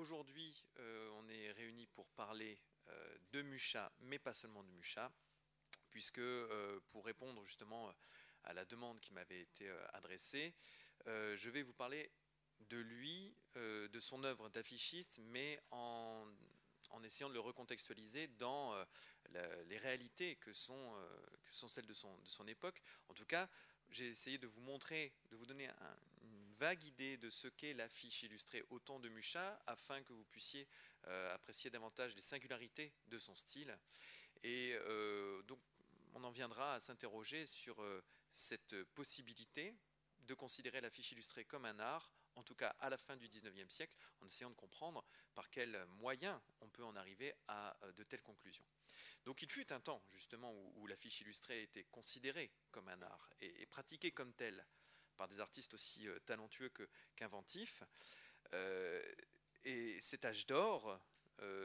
aujourd'hui, on est réunis pour parler de Mucha, mais pas seulement de Mucha, puisque pour répondre justement à la demande qui m'avait été adressée, je vais vous parler de lui, de son œuvre d'affichiste, mais en en essayant de le recontextualiser dans euh, les réalités que sont, euh, celles de son, époque. En tout cas, j'ai essayé de vous montrer, de vous donner une vague idée de ce qu'est l'affiche illustrée au temps de Mucha, afin que vous puissiez euh, apprécier davantage les singularités de son style. Et donc, on en viendra à s'interroger sur cette possibilité de considérer l'affiche illustrée comme un art en tout cas à la fin du XIXe siècle, en essayant de comprendre par quels moyens on peut en arriver à euh, de telles conclusions. Donc il fut un temps justement où, l'affiche illustrée était considérée comme un art et, pratiquée comme tel par des artistes aussi euh, talentueux qu'inventifs. Euh, et cet âge d'or,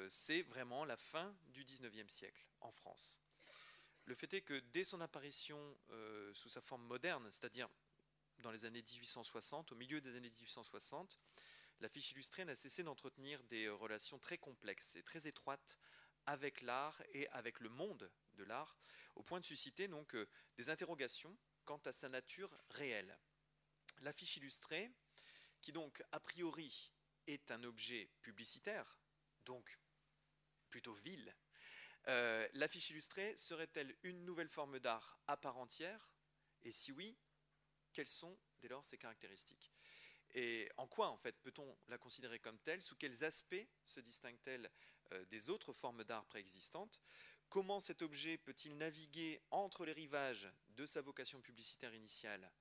c'est vraiment la fin du XIXe siècle en France. Le fait est que dès son apparition sous sa forme moderne, c'est-à-dire dans les années 1860, au milieu des années 1860, l'affiche illustrée n'a cessé d'entretenir des relations très complexes et très étroites avec l'art et avec le monde de l'art, au point de susciter donc euh, des interrogations quant à sa nature réelle. L'affiche illustrée, qui donc a priori est un objet publicitaire, donc plutôt vil, euh, l'affiche illustrée serait-elle une nouvelle forme d'art à part entière? Et si oui, quelles sont dès lors ses caractéristiques? Et en quoi, en fait, peut-on la considérer comme telle? Sous quels aspects se distingue-t-elle euh, des autres formes d'art préexistantes? Comment cet objet peut-il naviguer entre les rivages de sa vocation publicitaire initiale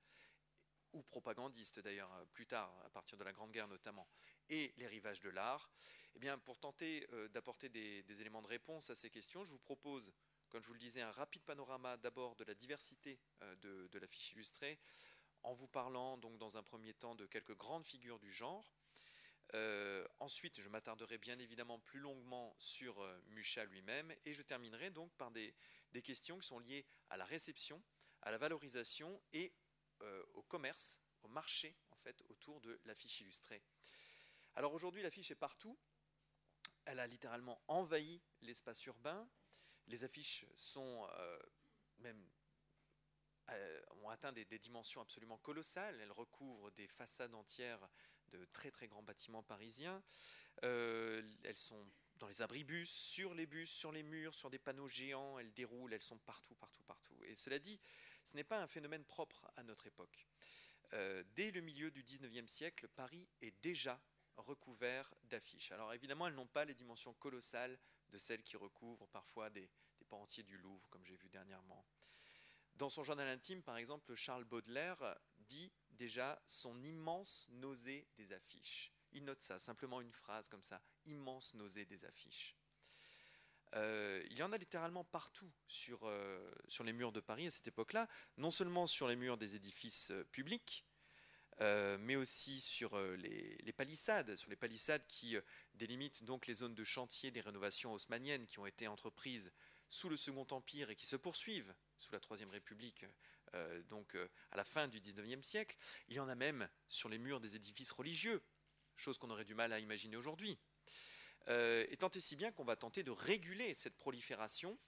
ou propagandiste d'ailleurs euh, plus tard, à partir de la Grande Guerre notamment, et les rivages de l'art Eh bien, pour tenter euh, d'apporter des, éléments de réponse à ces questions, je vous propose, comme je vous le disais, un rapide panorama d'abord de la diversité de, de l'affiche illustrée, en vous parlant donc dans un premier temps de quelques grandes figures du genre. Euh, ensuite, je m'attarderai bien évidemment plus longuement sur euh, Mucha lui-même et je terminerai donc par des, questions qui sont liées à la réception, à la valorisation et euh, au commerce, au marché en fait autour de l'affiche illustrée. Alors aujourd'hui, l'affiche est partout. Elle a littéralement envahi l'espace urbain. Les affiches sont même euh, ont atteint des, dimensions absolument colossales. Elles recouvrent des façades entières de très très grands bâtiments parisiens. Euh, elles sont dans les abribus, sur les bus, sur les murs, sur des panneaux géants. Elles déroulent, elles sont partout, partout, partout. Et cela dit, ce n'est pas un phénomène propre à notre époque. Euh, dès le milieu du 19e siècle, Paris est déjà recouvert d'affiches. Alors évidemment, elles n'ont pas les dimensions colossales de celles qui recouvrent parfois des, des entiers du Louvre, comme j'ai vu dernièrement. Dans son journal intime, par exemple, Charles Baudelaire dit déjà son immense nausée des affiches. Il note ça, simplement une phrase comme ça, immense nausée des affiches. Euh, il y en a littéralement partout sur, euh, sur les murs de Paris à cette époque-là, non seulement sur les murs des édifices euh, publics, mais aussi sur les, palissades, sur les palissades qui délimitent donc les zones de chantier des rénovations haussmanniennes qui ont été entreprises sous le Second Empire et qui se poursuivent sous la Troisième République, donc à la fin du XIXe siècle. Il y en a même sur les murs des édifices religieux, chose qu'on aurait du mal à imaginer aujourd'hui. Euh, et tant et si bien qu'on va tenter de réguler cette prolifération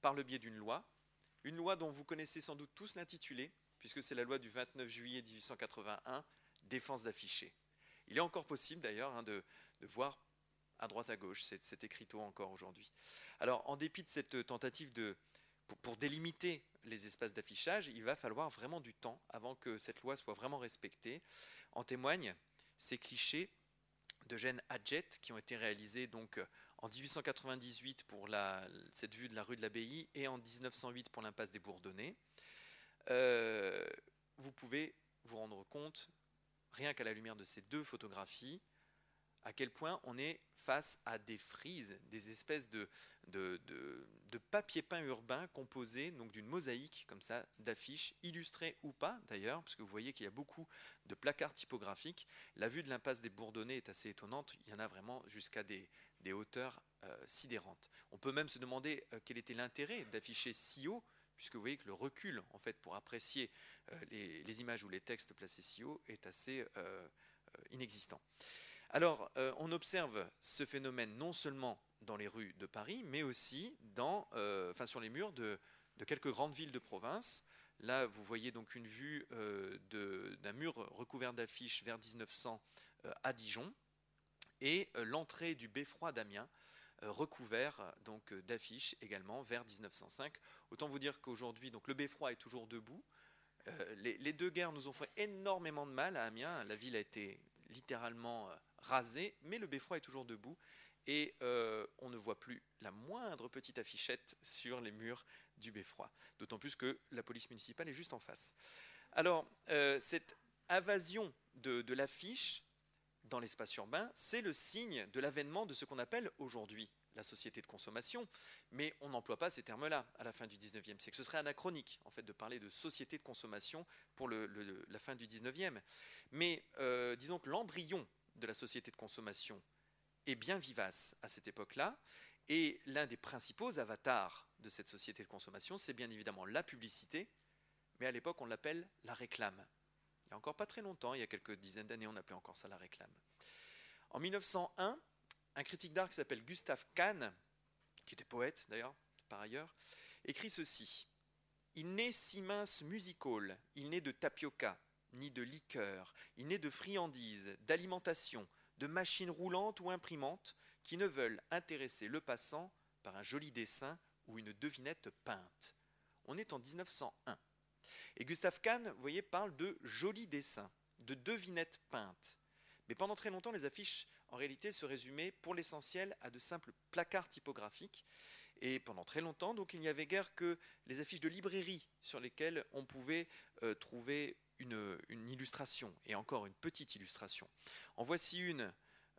par le biais d'une loi, une loi dont vous connaissez sans doute tous l'intitulé, puisque c'est la loi du 29 juillet 1881, défense d'afficher. Il est encore possible d'ailleurs hein, de, voir à droite à gauche cet écriteau encore aujourd'hui. Alors en dépit de cette tentative de, pour, délimiter les espaces d'affichage, il va falloir vraiment du temps avant que cette loi soit vraiment respectée. En témoignent ces clichés de Gênes Hadjet qui ont été réalisés donc en 1898 pour cette vue de la rue de l'Abbaye et en 1908 pour l'impasse des Bourdonnais. Euh, vous pouvez vous rendre compte, rien qu'à la lumière de ces deux photographies, à quel point on est face à des frises, des espèces de, de, papier peint urbain composés donc d'une mosaïque comme ça d'affiches illustrées ou pas d'ailleurs, parce que vous voyez qu'il y a beaucoup de placards typographiques. La vue de l'impasse des Bourdonnais est assez étonnante. Il y en a vraiment jusqu'à des, hauteurs euh, sidérantes. On peut même se demander euh, quel était l'intérêt d'afficher si haut puisque vous voyez que le recul, en fait, pour apprécier euh, les, les, images ou les textes placés si haut est assez inexistant. Alors, euh, on observe ce phénomène non seulement dans les rues de Paris, mais aussi dans, euh, enfin, sur les murs de, quelques grandes villes de province. Là, vous voyez donc une vue euh, d'un mur recouvert d'affiches vers 1900 à Dijon, et l'entrée du beffroi d'Amiens, recouvert donc d'affiches également vers 1905. Autant vous dire qu'aujourd'hui, donc le beffroi est toujours debout. Les, les, deux guerres nous ont fait énormément de mal à Amiens. La ville a été littéralement rasé, mais le beffroi est toujours debout et euh, on ne voit plus la moindre petite affichette sur les murs du beffroi. D'autant plus que la police municipale est juste en face. Alors, euh, cette invasion de, l'affiche dans l'espace urbain, c'est le signe de l'avènement de ce qu'on appelle aujourd'hui la société de consommation, mais on n'emploie pas ces termes-là à la fin du 19e siècle. Ce serait anachronique, en fait, de parler de société de consommation pour la fin du 19e. Mais euh, disons que l'embryon de la société de consommation est bien vivace à cette époque-là. Et l'un des principaux avatars de cette société de consommation, c'est bien évidemment la publicité, mais à l'époque on l'appelle la réclame. Il y a encore pas très longtemps, il y a quelques dizaines d'années, on appelait encore ça la réclame. En 1901, un critique d'art qui s'appelle Gustave Kahn, qui était poète d'ailleurs, par ailleurs, écrit ceci. Il n'est si mince musical, il n'est de tapioca, ni de liqueur, il n'est de friandises, d'alimentation, de machines roulantes ou imprimantes qui ne veulent intéresser le passant par un joli dessin ou une devinette peinte. On est en 1901. Et Gustave Kahn, vous voyez, parle de jolis dessins, de devinettes peintes. Mais pendant très longtemps, les affiches, en réalité, se résumaient pour l'essentiel à de simples placards typographiques. Et pendant très longtemps, donc, il n'y avait guère que les affiches de librairie sur lesquelles on pouvait euh, trouver une, illustration, et encore une petite illustration. En voici une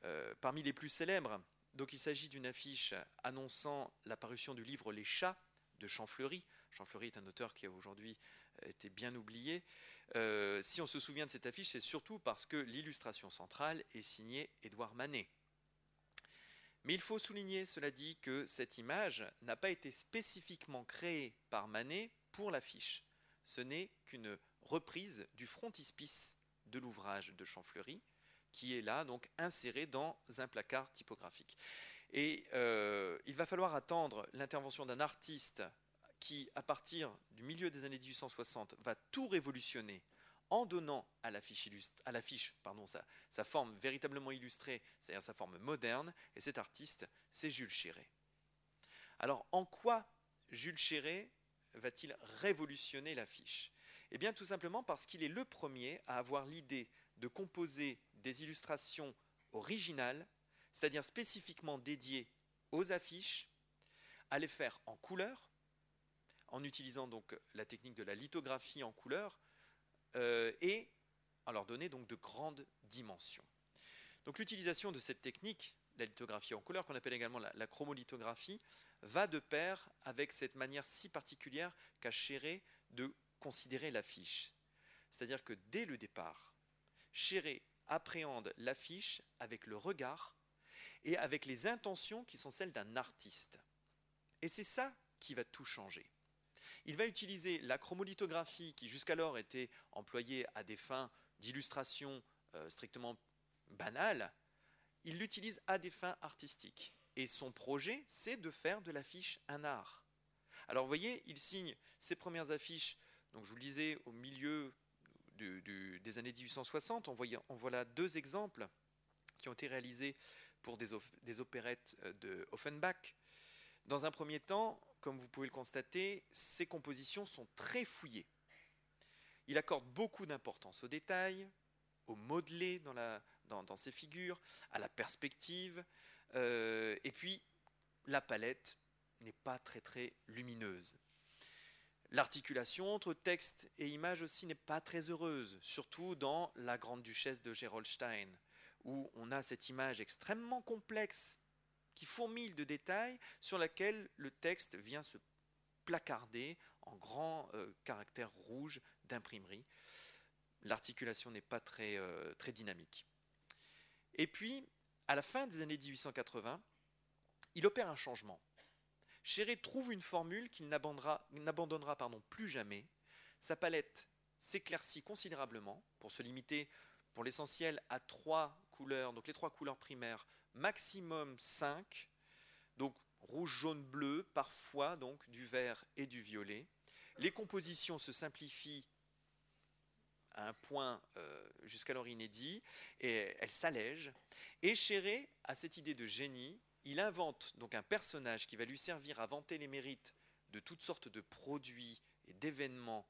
euh, parmi les plus célèbres. Donc il s'agit d'une affiche annonçant l'apparition du livre Les chats de Champfleury. Champfleury est un auteur qui a aujourd'hui été bien oublié. Euh, si on se souvient de cette affiche, c'est surtout parce que l'illustration centrale est signée Édouard Manet. Mais il faut souligner, cela dit, que cette image n'a pas été spécifiquement créée par Manet pour l'affiche. Ce n'est qu'une reprise du frontispice de l'ouvrage de Champfleury, qui est là, donc inséré dans un placard typographique. Et euh, il va falloir attendre l'intervention d'un artiste qui, à partir du milieu des années 1860, va tout révolutionner en donnant à l'affiche, à sa, sa, forme véritablement illustrée, c'est-à-dire sa forme moderne, et cet artiste, c'est Jules Chéret. Alors, en quoi Jules Chéret va-t-il révolutionner l'affiche? Eh bien tout simplement parce qu'il est le premier à avoir l'idée de composer des illustrations originales, c'est-à-dire spécifiquement dédiées aux affiches, à les faire en couleur, en utilisant donc la technique de la lithographie en couleur, euh, et à leur donner donc de grandes dimensions. Donc l'utilisation de cette technique, la lithographie en couleur, qu'on appelle également la, la, chromolithographie, va de pair avec cette manière si particulière qu'a Chéret de considérer l'affiche. C'est-à-dire que dès le départ, Chéret appréhende l'affiche avec le regard et avec les intentions qui sont celles d'un artiste. Et c'est ça qui va tout changer. Il va utiliser la chromolithographie qui jusqu'alors était employée à des fins d'illustration euh, strictement banales, il l'utilise à des fins artistiques. Et son projet, c'est de faire de l'affiche un art. Alors vous voyez, il signe ses premières affiches donc je vous le disais, au milieu des années 1860, on, voilà deux exemples qui ont été réalisés pour des, opérettes euh, de Offenbach. Dans un premier temps, comme vous pouvez le constater, ces compositions sont très fouillées. Il accorde beaucoup d'importance aux détails, au modelé dans, ses figures, à la perspective, euh, et puis la palette n'est pas très lumineuse. L'articulation entre texte et image aussi n'est pas très heureuse, surtout dans La Grande Duchesse de Gerolstein, où on a cette image extrêmement complexe qui fourmille de détails sur laquelle le texte vient se placarder en grands euh, caractères rouges d'imprimerie. L'articulation n'est pas très, euh, très dynamique. Et puis, à la fin des années 1880, il opère un changement. Chéret trouve une formule qu'il n'abandonnera plus jamais. Sa palette s'éclaircit considérablement pour se limiter pour l'essentiel à trois couleurs, donc les trois couleurs primaires, maximum 5, donc rouge, jaune, bleu, parfois donc du vert et du violet. Les compositions se simplifient à un point euh, jusqu'alors inédit et elles s'allègent. Et Chéré a cette idée de génie. Il invente donc un personnage qui va lui servir à vanter les mérites de toutes sortes de produits et d'événements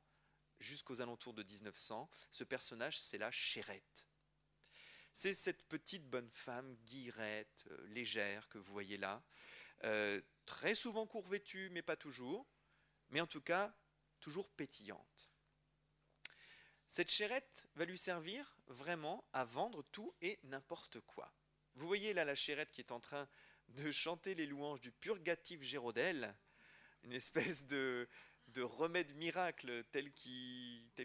jusqu'aux alentours de 1900. Ce personnage, c'est la Chérette. C'est cette petite bonne femme guirette, euh, légère que vous voyez là, euh, très souvent court-vêtue, mais pas toujours, mais en tout cas toujours pétillante. Cette chérette va lui servir vraiment à vendre tout et n'importe quoi. Vous voyez là la chérette qui est en train de chanter les louanges du purgatif Gérodel, une espèce de, de remède miracle tel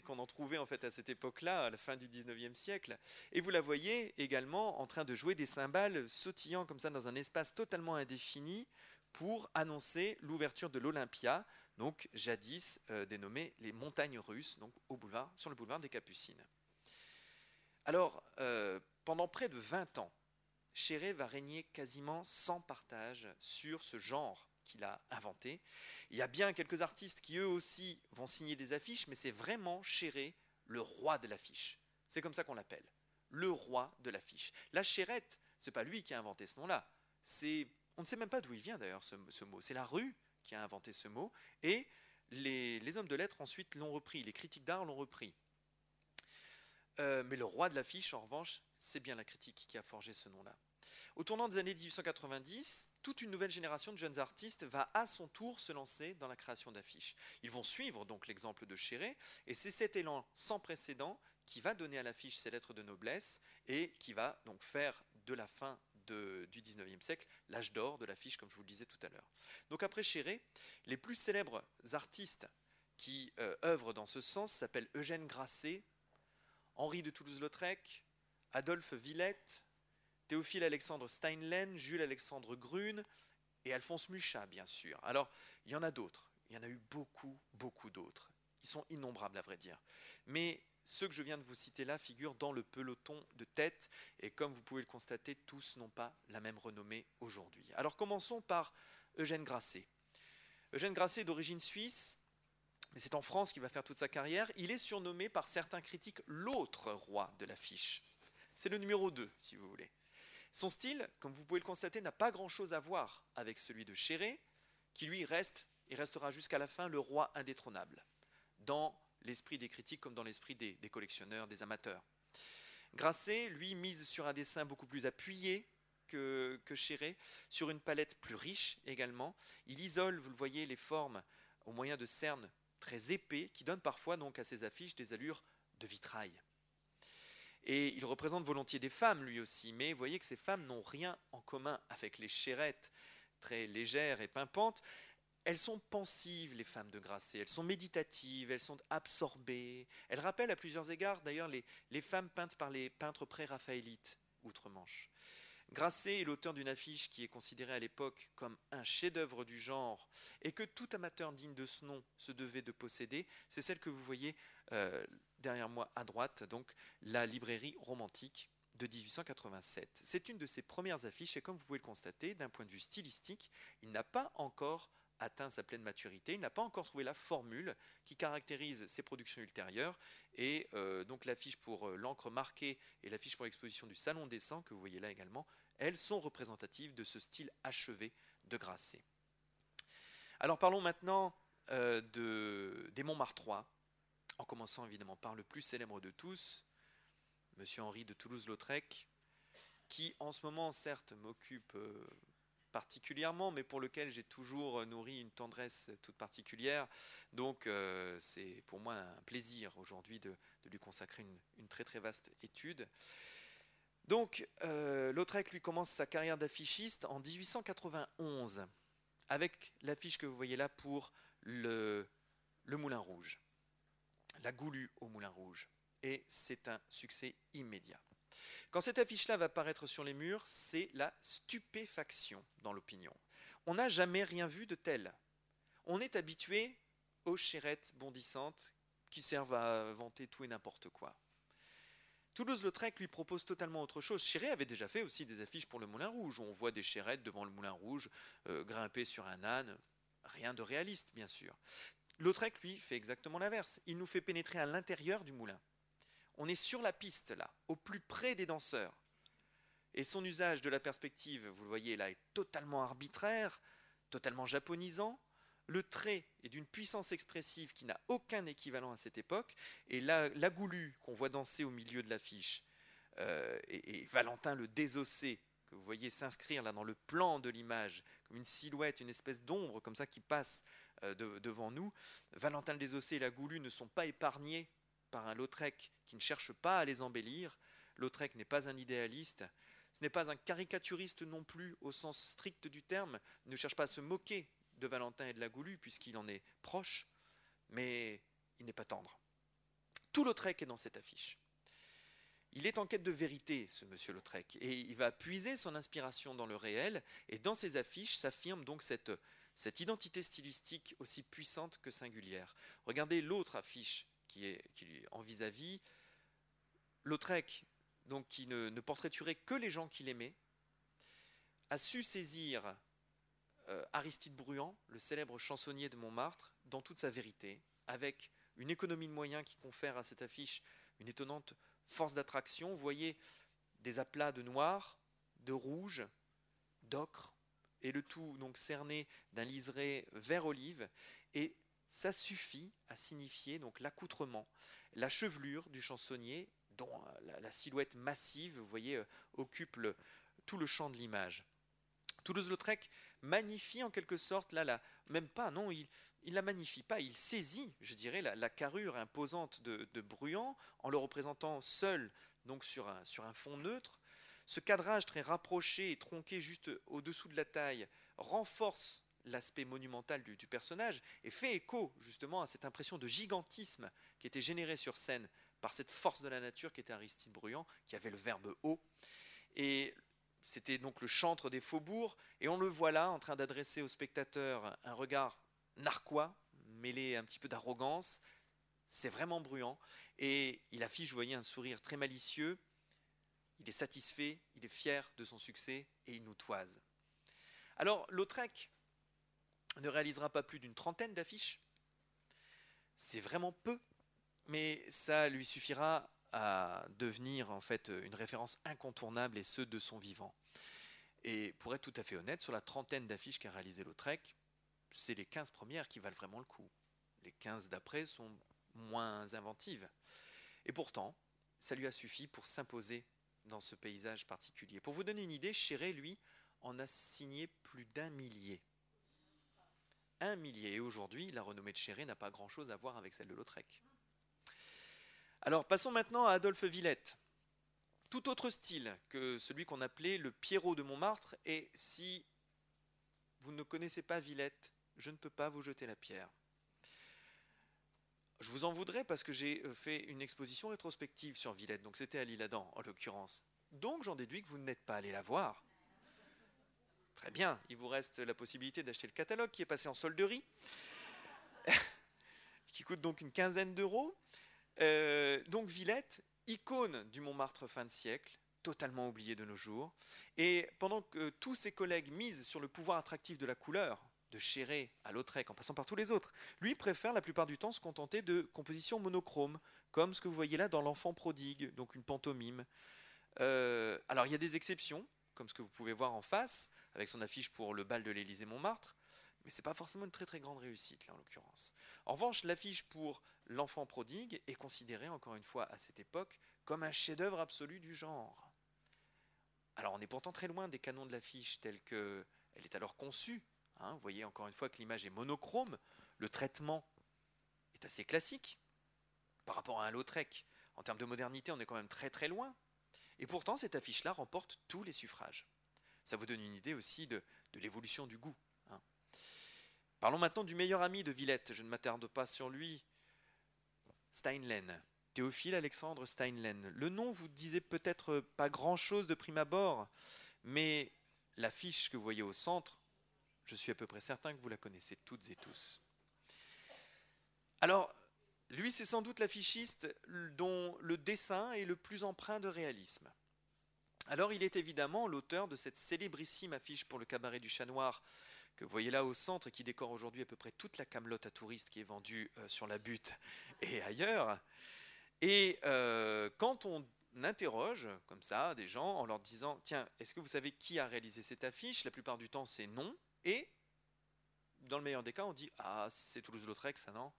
qu'on en trouvait en fait à cette époque-là, à la fin du 19e siècle. Et vous la voyez également en train de jouer des cymbales sautillant comme ça dans un espace totalement indéfini pour annoncer l'ouverture de l'Olympia, donc jadis euh, dénommée les montagnes russes, donc au boulevard, sur le boulevard des Capucines. Alors, euh, pendant près de 20 ans, Chéré va régner quasiment sans partage sur ce genre qu'il a inventé. Il y a bien quelques artistes qui eux aussi vont signer des affiches, mais c'est vraiment Chéré, le roi de l'affiche. C'est comme ça qu'on l'appelle, le roi de l'affiche. La chérette, c'est pas lui qui a inventé ce nom-là. C'est, on ne sait même pas d'où il vient d'ailleurs ce, mot. C'est la rue qui a inventé ce mot, et les, hommes de lettres ensuite l'ont repris, les critiques d'art l'ont repris. Euh, mais le roi de l'affiche, en revanche, c'est bien la critique qui a forgé ce nom-là. Au tournant des années 1890, toute une nouvelle génération de jeunes artistes va à son tour se lancer dans la création d'affiches. Ils vont suivre donc l'exemple de Chéré, et c'est cet élan sans précédent qui va donner à l'affiche ses lettres de noblesse et qui va donc faire de la fin du 19e siècle l'âge d'or de l'affiche, comme je vous le disais tout à l'heure. Donc après Chéré, les plus célèbres artistes qui euh, œuvrent dans ce sens s'appellent Eugène Grasset, Henri de Toulouse-Lautrec, Adolphe Villette, Théophile Alexandre Steinlen, Jules Alexandre Grune et Alphonse Mucha, bien sûr. Alors, il y en a d'autres. Il y en a eu beaucoup, beaucoup d'autres. Ils sont innombrables, à vrai dire. Mais ceux que je viens de vous citer là figurent dans le peloton de tête, et comme vous pouvez le constater, tous n'ont pas la même renommée aujourd'hui. Alors commençons par Eugène Grasset. Eugène Grasset d'origine suisse, mais c'est en France qu'il va faire toute sa carrière. Il est surnommé par certains critiques l'autre roi de l'affiche. C'est le numéro 2, si vous voulez. Son style, comme vous pouvez le constater, n'a pas grand-chose à voir avec celui de Chéré, qui lui reste et restera jusqu'à la fin le roi indétrônable, dans l'esprit des critiques comme dans l'esprit des, collectionneurs, des amateurs. Grasset, lui, mise sur un dessin beaucoup plus appuyé que, que Chéré, sur une palette plus riche également. Il isole, vous le voyez, les formes au moyen de cernes très épais qui donnent parfois donc à ses affiches des allures de vitrail. Et il représente volontiers des femmes lui aussi, mais vous voyez que ces femmes n'ont rien en commun avec les chérettes très légères et pimpantes. Elles sont pensives, les femmes de Grasset, elles sont méditatives, elles sont absorbées. Elles rappellent à plusieurs égards d'ailleurs les, femmes peintes par les peintres pré-raphaélites outre-Manche. Grasset est l'auteur d'une affiche qui est considérée à l'époque comme un chef-d'œuvre du genre et que tout amateur digne de ce nom se devait de posséder. C'est celle que vous voyez euh, derrière moi à droite, donc la librairie romantique de 1887. C'est une de ses premières affiches et comme vous pouvez le constater, d'un point de vue stylistique, il n'a pas encore atteint sa pleine maturité, il n'a pas encore trouvé la formule qui caractérise ses productions ultérieures et euh, donc l'affiche pour euh, l'encre marquée et l'affiche pour l'exposition du Salon des Sangs que vous voyez là également, elles sont représentatives de ce style achevé de Grasset. Alors parlons maintenant euh, de, des Montmartrois, en commençant évidemment par le plus célèbre de tous, Monsieur Henri de Toulouse-Lautrec, qui en ce moment certes m'occupe particulièrement, mais pour lequel j'ai toujours nourri une tendresse toute particulière. Donc euh, c'est pour moi un plaisir aujourd'hui de, lui consacrer une, très très vaste étude. Donc euh, Lautrec lui commence sa carrière d'affichiste en 1891 avec l'affiche que vous voyez là pour le Moulin Rouge, la Goulue au Moulin Rouge. Et c'est un succès immédiat. Quand cette affiche-là va apparaître sur les murs, c'est la stupéfaction dans l'opinion. On n'a jamais rien vu de tel. On est habitué aux chérettes bondissantes qui servent à vanter tout et n'importe quoi. Toulouse-Lautrec lui propose totalement autre chose. Chéret avait déjà fait aussi des affiches pour le Moulin Rouge, où on voit des chérettes devant le Moulin Rouge, euh, grimper sur un âne. Rien de réaliste, bien sûr. Lautrec, lui, fait exactement l'inverse. Il nous fait pénétrer à l'intérieur du moulin. On est sur la piste, là, au plus près des danseurs. Et son usage de la perspective, vous le voyez là, est totalement arbitraire, totalement japonisant. Le trait est d'une puissance expressive qui n'a aucun équivalent à cette époque. Et la, la goulue qu'on voit danser au milieu de l'affiche, euh, et, Valentin le désossé, que vous voyez s'inscrire là dans le plan de l'image, comme une silhouette, une espèce d'ombre comme ça qui passe euh, devant nous. Valentin le désossé et la goulue ne sont pas épargnés par un Lautrec qui ne cherche pas à les embellir. Lautrec n'est pas un idéaliste, ce n'est pas un caricaturiste non plus au sens strict du terme, ne cherche pas à se moquer de Valentin et de la Goulue puisqu'il en est proche, mais il n'est pas tendre. Tout Lautrec est dans cette affiche. Il est en quête de vérité, ce monsieur Lautrec, et il va puiser son inspiration dans le réel, et dans ses affiches s'affirme donc cette, cette identité stylistique aussi puissante que singulière. Regardez l'autre affiche qui est, en vis-à-vis. Lautrec qui ne, portraiturait que les gens qu'il aimait, a su saisir euh, Aristide Bruand, le célèbre chansonnier de Montmartre, dans toute sa vérité, avec une économie de moyens qui confère à cette affiche une étonnante force d'attraction. Vous voyez des aplats de noir, de rouge, d'ocre, et le tout donc cerné d'un liseré vert olive, et ça suffit à signifier donc l'accoutrement, la chevelure du chansonnier dont euh, la, silhouette massive, vous voyez, euh, occupe tout le champ de l'image. Toulouse-Lautrec magnifie en quelque sorte, là, même pas, non, il ne la magnifie pas, il saisit, je dirais, la, carrure imposante de, Bruand en le représentant seul, donc sur un fond neutre. Ce cadrage très rapproché et tronqué juste au-dessous de la taille renforce l'aspect monumental du, personnage et fait écho justement à cette impression de gigantisme qui était générée sur scène par cette force de la nature qui était Aristide Bruand, qui avait le verbe haut. Et c'était donc le chantre des faubourgs, et on le voit là en train d'adresser au spectateur un regard narquois, mêlé un petit peu d'arrogance. C'est vraiment bruyant, et il affiche, vous voyez, un sourire très malicieux. Il est satisfait, il est fier de son succès, et il nous toise. Alors, Lautrec ne réalisera pas plus d'une trentaine d'affiches. C'est vraiment peu mais ça lui suffira à devenir en fait une référence incontournable et ce de son vivant. Et pour être tout à fait honnête, sur la trentaine d'affiches qu'a réalisé Lautrec, c'est les 15 premières qui valent vraiment le coup. Les 15 d'après sont moins inventives. Et pourtant, ça lui a suffi pour s'imposer dans ce paysage particulier. Pour vous donner une idée, Chéret, lui, en a signé plus d'un millier. Un millier. Et aujourd'hui, la renommée de Chéret n'a pas grand-chose à voir avec celle de Lautrec. Alors passons maintenant à Adolphe Villette. Tout autre style que celui qu'on appelait le Pierrot de Montmartre, et si vous ne connaissez pas Villette, je ne peux pas vous jeter la pierre. Je vous en voudrais parce que j'ai euh, fait une exposition rétrospective sur Villette, donc c'était à l'Île-Adam en l'occurrence. Donc j'en déduis que vous n'êtes pas allé la voir. Très bien, il vous reste la possibilité d'acheter le catalogue qui est passé en solderie, qui coûte donc une quinzaine d'euros. Euh, donc Villette, icône du Montmartre fin de siècle, totalement oublié de nos jours. Et pendant que tous ses collègues misent sur le pouvoir attractif de la couleur, de Chéret à Lautrec, en passant par tous les autres, lui préfère la plupart du temps se contenter de compositions monochromes, comme ce que vous voyez là dans L'Enfant prodigue, donc une pantomime. Euh, alors il y a des exceptions, comme ce que vous pouvez voir en face, avec son affiche pour le bal de l'Élysée Montmartre, mais ce n'est pas forcément une très très grande réussite là en l'occurrence. En revanche, l'affiche pour L'enfant prodigue est considérée encore une fois à cette époque comme un chef-d'œuvre absolu du genre. Alors on est pourtant très loin des canons de l'affiche telle qu'elle est alors conçue. Hein. vous voyez encore une fois que l'image est monochrome, le traitement est assez classique par rapport à un Lautrec. En termes de modernité, on est quand même très très loin. Et pourtant, cette affiche-là remporte tous les suffrages. Ça vous donne une idée aussi de l'évolution du goût. Parlons maintenant du meilleur ami de Villette. Je ne m'attarde pas sur lui. Steinlen. Théophile Alexandre Steinlen. Le nom vous disait peut-être pas grand-chose de prime abord, mais l'affiche que vous voyez au centre, je suis à peu près certain que vous la connaissez toutes et tous. Alors, Lui, c'est sans doute l'affichiste dont le dessin est le plus empreint de réalisme. Alors, il est évidemment l'auteur de cette célébrissime affiche pour le cabaret du Chat Noir que vous voyez là au centre et qui décore aujourd'hui à peu près toute la camelote à touristes qui est vendue euh, sur la butte et ailleurs. Et euh, quand on interroge comme ça des gens en leur disant Tiens, est-ce que vous savez qui a réalisé cette affiche? La plupart du temps, c'est non. Et dans le meilleur des cas, on dit Ah, c'est Toulouse-Lautrec, ça non?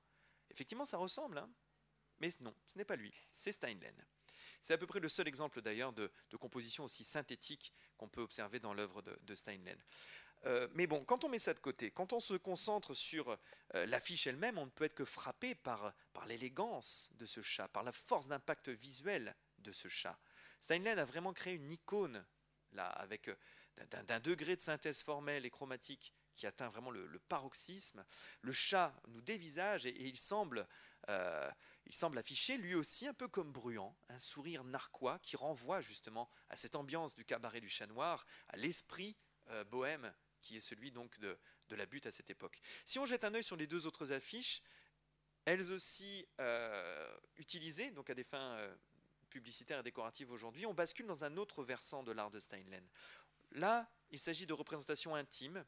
Effectivement, ça ressemble, hein mais non, ce n'est pas lui, c'est Steinlen. C'est à peu près le seul exemple d'ailleurs de, composition aussi synthétique qu'on peut observer dans l'œuvre de, Steinlen. Euh, mais bon, quand on met ça de côté, quand on se concentre sur euh, l'affiche elle-même, on ne peut être que frappé par, par l'élégance de ce chat, par la force d'impact visuel de ce chat. Steinlen a vraiment créé une icône, là, avec euh, d'un degré de synthèse formelle et chromatique qui atteint vraiment le, paroxysme. Le chat nous dévisage et, il, semble, euh, il semble afficher lui aussi, un peu comme Bruant, un sourire narquois qui renvoie justement à cette ambiance du cabaret du chat noir, à l'esprit euh, bohème qui est celui donc de, la butte à cette époque. Si on jette un œil sur les deux autres affiches, elles aussi euh, utilisées donc à des fins publicitaires et décoratives aujourd'hui, on bascule dans un autre versant de l'art de Steinlen. Là, il s'agit de représentations intimes,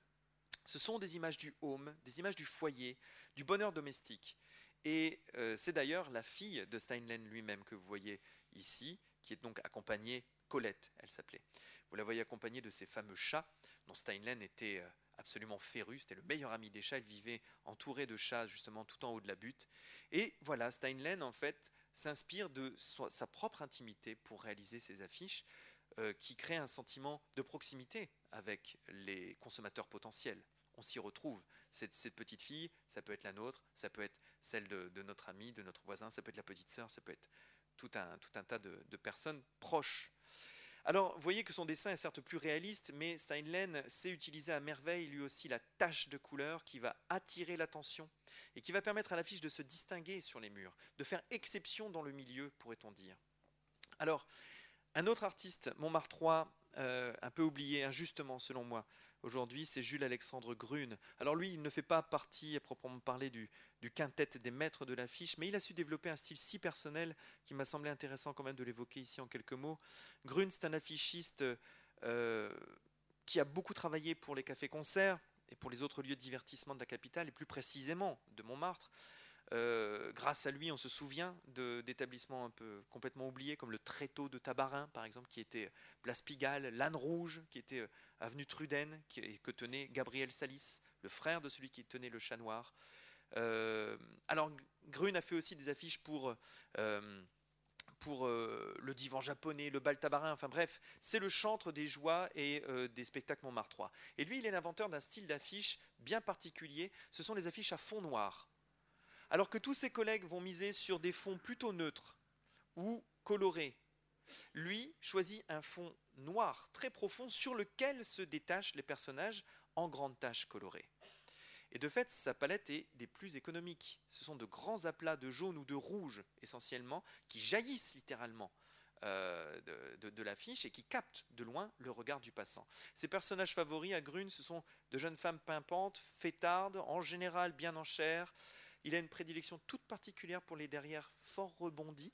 ce sont des images du home, des images du foyer, du bonheur domestique. Et euh, c'est d'ailleurs la fille de Steinlen lui-même que vous voyez ici, qui est donc accompagnée, Colette, elle s'appelait. Vous la voyez accompagnée de ces fameux chats, dont Steinlen était euh, absolument féru, c'était le meilleur ami des chats, il vivait entouré de chats justement tout en haut de la butte. Et voilà, Steinlen en fait s'inspire de sa propre intimité pour réaliser ces affiches qui créent un sentiment de proximité avec les consommateurs potentiels on s'y retrouve. Cette, petite fille, ça peut être la nôtre, ça peut être celle de, notre ami, de notre voisin, ça peut être la petite sœur, ça peut être tout un, tout un tas de, personnes proches. Alors, vous voyez que son dessin est certes plus réaliste, mais Steinlen sait utiliser à merveille lui aussi la tache de couleur qui va attirer l'attention et qui va permettre à l'affiche de se distinguer sur les murs, de faire exception dans le milieu, pourrait-on dire. Alors, un autre artiste, Montmartre euh, un peu oublié injustement selon moi, aujourd'hui, c'est Jules Alexandre Grune. Alors lui, il ne fait pas partie à proprement parler du, quintet des maîtres de l'affiche, mais il a su développer un style si personnel qu'il m'a semblé intéressant quand même de l'évoquer ici en quelques mots. Grune, c'est un affichiste euh, qui a beaucoup travaillé pour les cafés-concerts et pour les autres lieux de divertissement de la capitale, et plus précisément de Montmartre. Euh, grâce à lui, on se souvient d'établissements un peu complètement oubliés, comme le Tréteau de Tabarin, par exemple, qui était place Pigalle, l'Âne Rouge, qui était euh, avenue Truden, que tenait Gabriel Salis, le frère de celui qui tenait le Chat Noir. Euh, alors, Grune a fait aussi des affiches pour, pour le divan japonais, le bal tabarin, enfin bref, c'est le chantre des joies et des spectacles Montmartrois. Et lui, il est l'inventeur d'un style d'affiche bien particulier, ce sont les affiches à fond noir alors que tous ses collègues vont miser sur des fonds plutôt neutres ou colorés. Lui choisit un fond noir très profond sur lequel se détachent les personnages en grandes taches colorées. Et de fait, sa palette est des plus économiques. Ce sont de grands aplats de jaune ou de rouge essentiellement qui jaillissent littéralement euh, de, l'affiche et qui captent de loin le regard du passant. Ses personnages favoris à Grune, ce sont de jeunes femmes pimpantes, fêtardes, en général bien en chair, il a une prédilection toute particulière pour les derrières fort rebondis,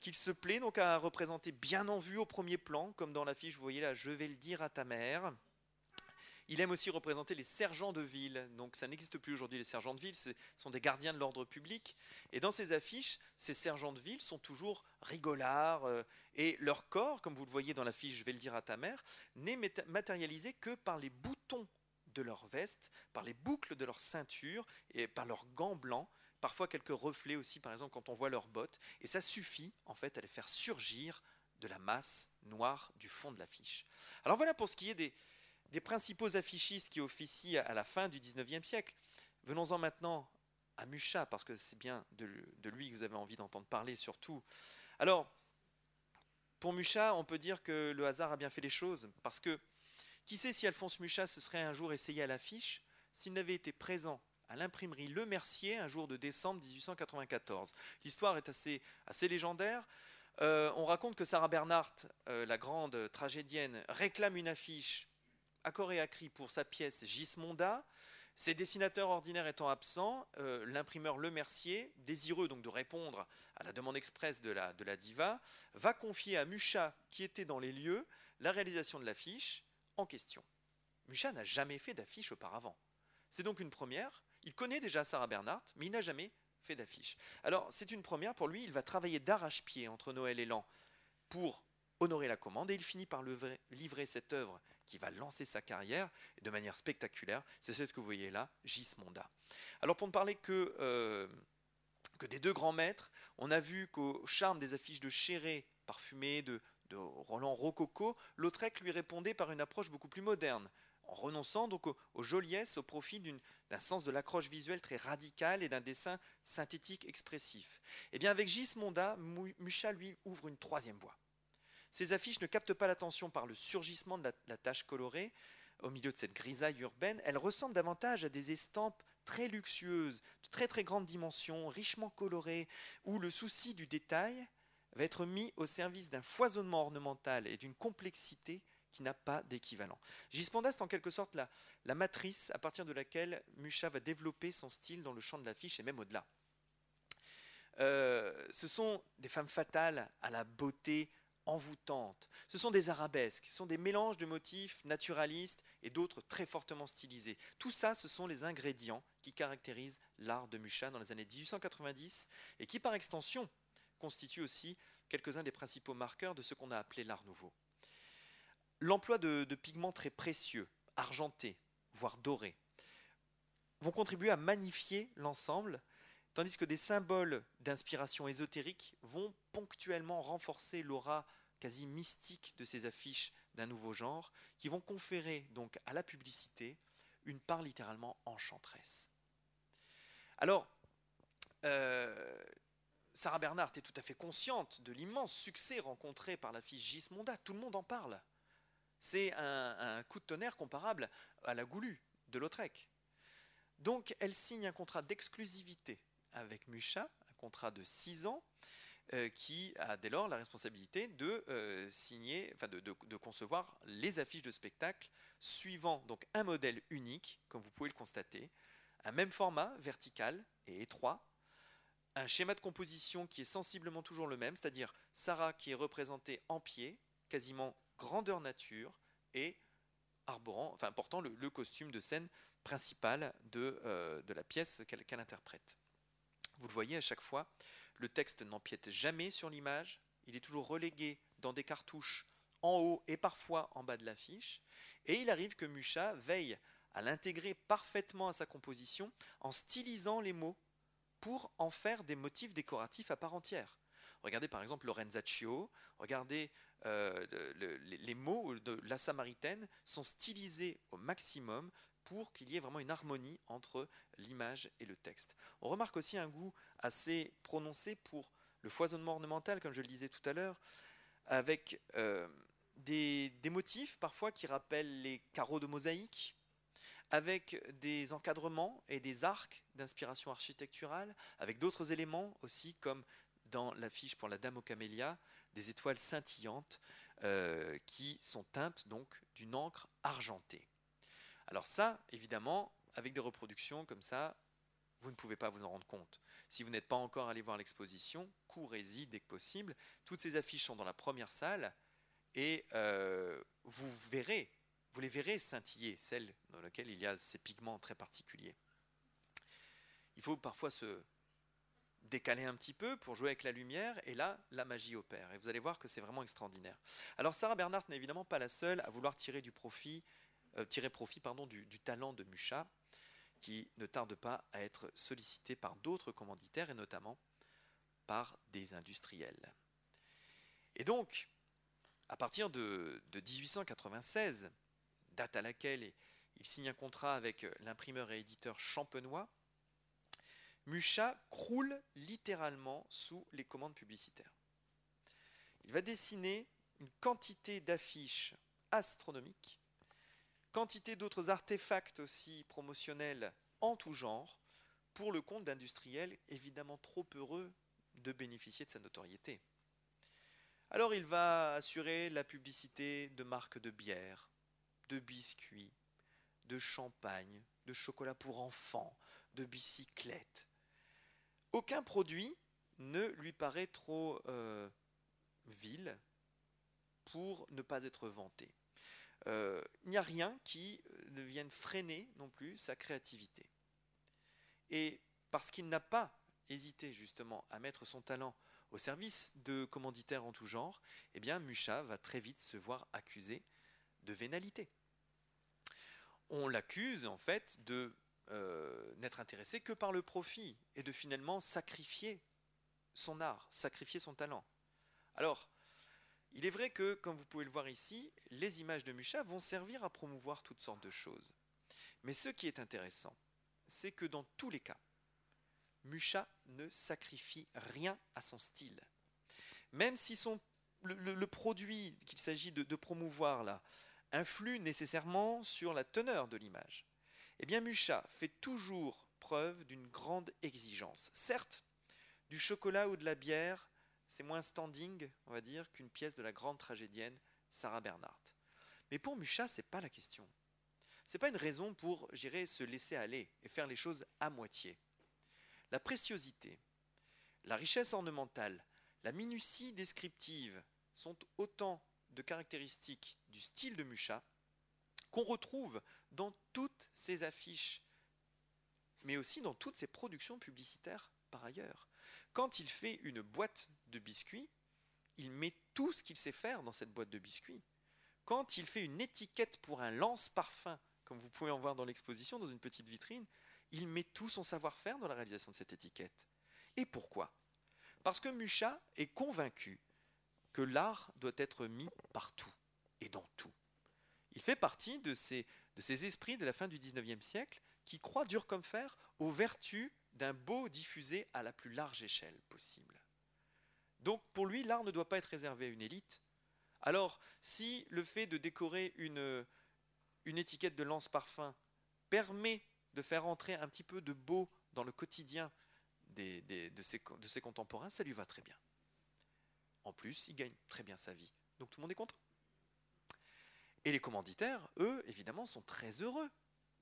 qu'il se plaît donc à représenter bien en vue au premier plan, comme dans l'affiche, vous voyez là, je vais le dire à ta mère. Il aime aussi représenter les sergents de ville. Donc ça n'existe plus aujourd'hui, les sergents de ville, ce sont des gardiens de l'ordre public. Et dans ces affiches, ces sergents de ville sont toujours rigolards. Euh, et leur corps, comme vous le voyez dans l'affiche Je vais le dire à ta mère, n'est matérialisé que par les boutons de leur veste, par les boucles de leur ceinture et par leurs gants blancs, parfois quelques reflets aussi, par exemple quand on voit leurs bottes, et ça suffit en fait à les faire surgir de la masse noire du fond de l'affiche. Alors voilà pour ce qui est des, principaux affichistes qui officient à la fin du XIXe siècle. Venons-en maintenant à Mucha, parce que c'est bien de, de, lui que vous avez envie d'entendre parler surtout. Alors, pour Mucha, on peut dire que le hasard a bien fait les choses, parce que qui sait si Alphonse Mucha se serait un jour essayé à l'affiche s'il n'avait été présent à l'imprimerie Le Mercier un jour de décembre 1894. L'histoire est assez, légendaire. Euh, on raconte que Sarah Bernhardt, euh, la grande tragédienne, réclame une affiche à corps et à cri pour sa pièce Gismonda. Ses dessinateurs ordinaires étant absents, euh, l'imprimeur Le Mercier, désireux donc de répondre à la demande expresse de la, de la diva, va confier à Mucha, qui était dans les lieux, la réalisation de l'affiche en question. Mucha n'a jamais fait d'affiche auparavant. C'est donc une première. Il connaît déjà Sarah Bernhardt, mais il n'a jamais fait d'affiche. Alors c'est une première pour lui, il va travailler d'arrache-pied entre Noël et l'an pour honorer la commande et il finit par livrer cette œuvre qui va lancer sa carrière de manière spectaculaire. C'est celle que vous voyez là, Gismonda. Alors pour ne parler que, euh, que des deux grands maîtres, on a vu qu'au charme des affiches de Chéré, parfumées de, de Roland Rococo, Lautrec lui répondait par une approche beaucoup plus moderne, en renonçant donc aux, joliesses au profit d'un sens de l'accroche visuelle très radical et d'un dessin synthétique expressif. Et eh bien avec Gismonda, Mucha lui ouvre une troisième voie. Ces affiches ne captent pas l'attention par le surgissement de la, tache colorée au milieu de cette grisaille urbaine. Elles ressemblent davantage à des estampes très luxueuses, de très très grande dimension, richement colorées, où le souci du détail va être mis au service d'un foisonnement ornemental et d'une complexité qui n'a pas d'équivalent. Gisponda, c'est en quelque sorte la, matrice à partir de laquelle Mucha va développer son style dans le champ de l'affiche et même au-delà. Euh, ce sont des femmes fatales à la beauté envoûtantes. Ce sont des arabesques, ce sont des mélanges de motifs naturalistes et d'autres très fortement stylisés. Tout ça, ce sont les ingrédients qui caractérisent l'art de Mucha dans les années 1890 et qui, par extension, constituent aussi quelques-uns des principaux marqueurs de ce qu'on a appelé l'art nouveau. L'emploi de, pigments très précieux, argentés, voire dorés, vont contribuer à magnifier l'ensemble tandis que des symboles d'inspiration ésotérique vont ponctuellement renforcer l'aura quasi mystique de ces affiches d'un nouveau genre, qui vont conférer donc à la publicité une part littéralement enchanteresse. Alors, euh, Sarah Bernhardt est tout à fait consciente de l'immense succès rencontré par l'affiche Gismonda, tout le monde en parle. C'est un, coup de tonnerre comparable à la Goulue de Lautrec. Donc elle signe un contrat d'exclusivité avec Mucha, un contrat de 6 ans, euh, qui a dès lors la responsabilité de euh, signer, de, concevoir les affiches de spectacle suivant donc un modèle unique, comme vous pouvez le constater, un même format vertical et étroit, un schéma de composition qui est sensiblement toujours le même, c'est-à-dire Sarah qui est représentée en pied, quasiment grandeur nature, et arborant, enfin portant le, costume de scène principal de, euh, la pièce qu'elle qu interprète. Vous le voyez à chaque fois, le texte n'empiète jamais sur l'image, il est toujours relégué dans des cartouches en haut et parfois en bas de l'affiche, et il arrive que Mucha veille à l'intégrer parfaitement à sa composition en stylisant les mots pour en faire des motifs décoratifs à part entière. Regardez par exemple Lorenzaccio, regardez euh, le, les, les mots de la Samaritaine sont stylisés au maximum pour qu'il y ait vraiment une harmonie entre l'image et le texte. On remarque aussi un goût assez prononcé pour le foisonnement ornemental, comme je le disais tout à l'heure, avec euh, des, des, motifs parfois qui rappellent les carreaux de mosaïque, avec des encadrements et des arcs d'inspiration architecturale, avec d'autres éléments aussi, comme dans l'affiche pour la Dame aux camélias, des étoiles scintillantes euh, qui sont teintes donc d'une encre argentée. Alors ça, évidemment, avec des reproductions comme ça, vous ne pouvez pas vous en rendre compte. Si vous n'êtes pas encore allé voir l'exposition, courez-y dès que possible. Toutes ces affiches sont dans la première salle et euh, vous verrez, vous les verrez scintiller, celles dans lesquelles il y a ces pigments très particuliers. Il faut parfois se décaler un petit peu pour jouer avec la lumière, et là, la magie opère. Et vous allez voir que c'est vraiment extraordinaire. Alors Sarah Bernhardt n'est évidemment pas la seule à vouloir tirer du profit euh, tirer profit pardon, du, talent de Mucha, qui ne tarde pas à être sollicité par d'autres commanditaires et notamment par des industriels. Et donc, à partir de 1896, date à laquelle il signe un contrat avec l'imprimeur et éditeur champenois, Mucha croule littéralement sous les commandes publicitaires. Il va dessiner une quantité d'affiches astronomiques quantité d'autres artefacts aussi promotionnels en tout genre, pour le compte d'industriels évidemment trop heureux de bénéficier de sa notoriété. Alors il va assurer la publicité de marques de bière, de biscuits, de champagne, de chocolat pour enfants, de bicyclettes. Aucun produit ne lui paraît trop euh, vil pour ne pas être vanté. Euh, il n'y a rien qui ne vienne freiner non plus sa créativité. Et parce qu'il n'a pas hésité justement à mettre son talent au service de commanditaires en tout genre, eh bien Mucha va très vite se voir accusé de vénalité. On l'accuse en fait de euh, n'être intéressé que par le profit et de finalement sacrifier son art, sacrifier son talent. Alors, il est vrai que, comme vous pouvez le voir ici, les images de Mucha vont servir à promouvoir toutes sortes de choses. Mais ce qui est intéressant, c'est que dans tous les cas, Mucha ne sacrifie rien à son style. Même si son, le, produit qu'il s'agit de, promouvoir là influe nécessairement sur la teneur de l'image, eh bien Mucha fait toujours preuve d'une grande exigence. Certes, du chocolat ou de la bière, c'est moins standing, on va dire, qu'une pièce de la grande tragédienne Sarah Bernhardt. Mais pour Mucha, c'est pas la question. C'est pas une raison pour, j'irais, se laisser aller et faire les choses à moitié. La préciosité, la richesse ornementale, la minutie descriptive sont autant de caractéristiques du style de Mucha qu'on retrouve dans toutes ses affiches, mais aussi dans toutes ses productions publicitaires par ailleurs. Quand il fait une boîte de biscuits, il met tout ce qu'il sait faire dans cette boîte de biscuits. Quand il fait une étiquette pour un lance-parfum, comme vous pouvez en voir dans l'exposition, dans une petite vitrine, il met tout son savoir-faire dans la réalisation de cette étiquette. Et pourquoi? Parce que Mucha est convaincu que l'art doit être mis partout et dans tout. Il fait partie de ces, de ces esprits de la fin du XIXe siècle qui croient dur comme fer aux vertus d'un beau diffusé à la plus large échelle possible. Donc pour lui, l'art ne doit pas être réservé à une élite. Alors si le fait de décorer une, une étiquette de lance-parfum permet de faire entrer un petit peu de beau dans le quotidien des, de, ses, de ses contemporains, ça lui va très bien. En plus, il gagne très bien sa vie. Donc tout le monde est content. Et les commanditaires, eux, évidemment, sont très heureux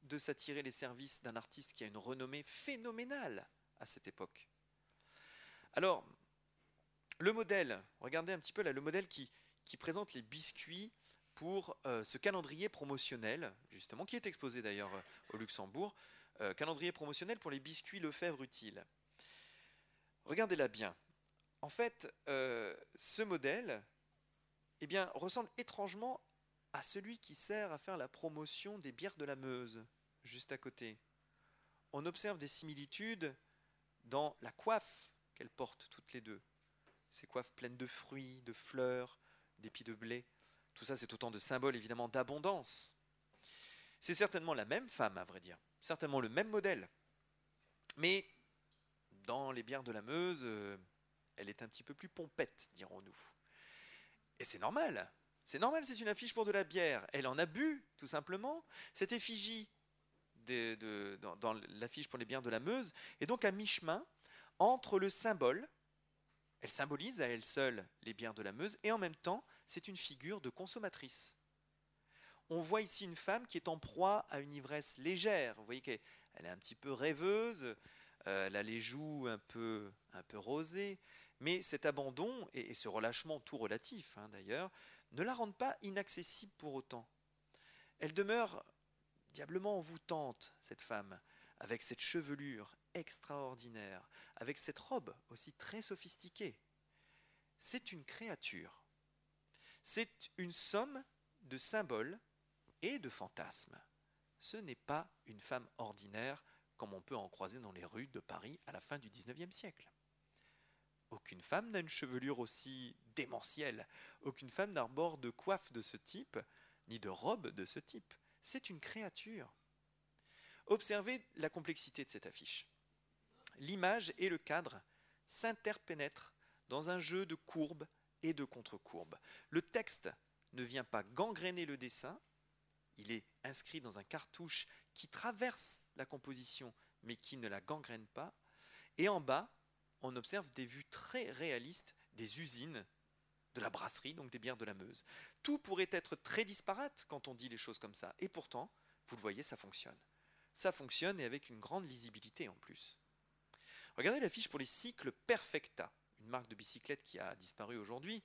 de s'attirer les services d'un artiste qui a une renommée phénoménale à cette époque. Alors, le modèle, regardez un petit peu là, le modèle qui, présente les biscuits pour euh, ce calendrier promotionnel, justement, qui est exposé d'ailleurs euh, au Luxembourg, euh, calendrier promotionnel pour les biscuits Lefebvre utiles. Regardez-la bien. En fait, ce modèle eh ressemble étrangement à celui qui sert à faire la promotion des bières de la Meuse, juste à côté. On observe des similitudes dans la coiffe qu'elles portent toutes les deux. Ces coiffes pleines de fruits, de fleurs, d'épis de blé. Tout ça, c'est autant de symboles évidemment d'abondance. C'est certainement la même femme, à vrai dire. Certainement le même modèle. Mais dans les bières de la Meuse, euh, elle est un petit peu plus pompette, dirons-nous. Et c'est normal. C'est normal, c'est une affiche pour de la bière. Elle en a bu, tout simplement. Cette effigie dans, l'affiche pour les bières de la Meuse est donc à mi-chemin entre le symbole, elle symbolise à elle seule les bières de la Meuse, et en même temps, c'est une figure de consommatrice. On voit ici une femme qui est en proie à une ivresse légère. Vous voyez qu'elle est un petit peu rêveuse, euh, elle a les joues un peu, un peu rosées, mais cet abandon et, ce relâchement tout relatif hein, d'ailleurs ne la rendent pas inaccessible pour autant. Elle demeure diablement envoûtante, cette femme, avec cette chevelure extraordinaire, avec cette robe aussi très sophistiquée. C'est une créature. C'est une somme de symboles et de fantasmes. Ce n'est pas une femme ordinaire comme on peut en croiser dans les rues de Paris à la fin du XIXe siècle. Aucune femme n'a une chevelure aussi démentielle. Aucune femme n'arbore de coiffe de ce type, ni de robe de ce type. C'est une créature. Observez la complexité de cette affiche. L'image et le cadre s'interpénètrent dans un jeu de courbes et de contre-courbes. Le texte ne vient pas gangréner le dessin, il est inscrit dans un cartouche qui traverse la composition mais qui ne la gangrène pas. Et en bas, on observe des vues très réalistes des usines de la brasserie, donc des bières de la Meuse. Tout pourrait être très disparate quand on dit les choses comme ça. Et pourtant, Vous le voyez, ça fonctionne. Ça fonctionne et avec une grande lisibilité en plus. Regardez l'affiche pour les cycles Perfecta, une marque de bicyclette qui a disparu aujourd'hui.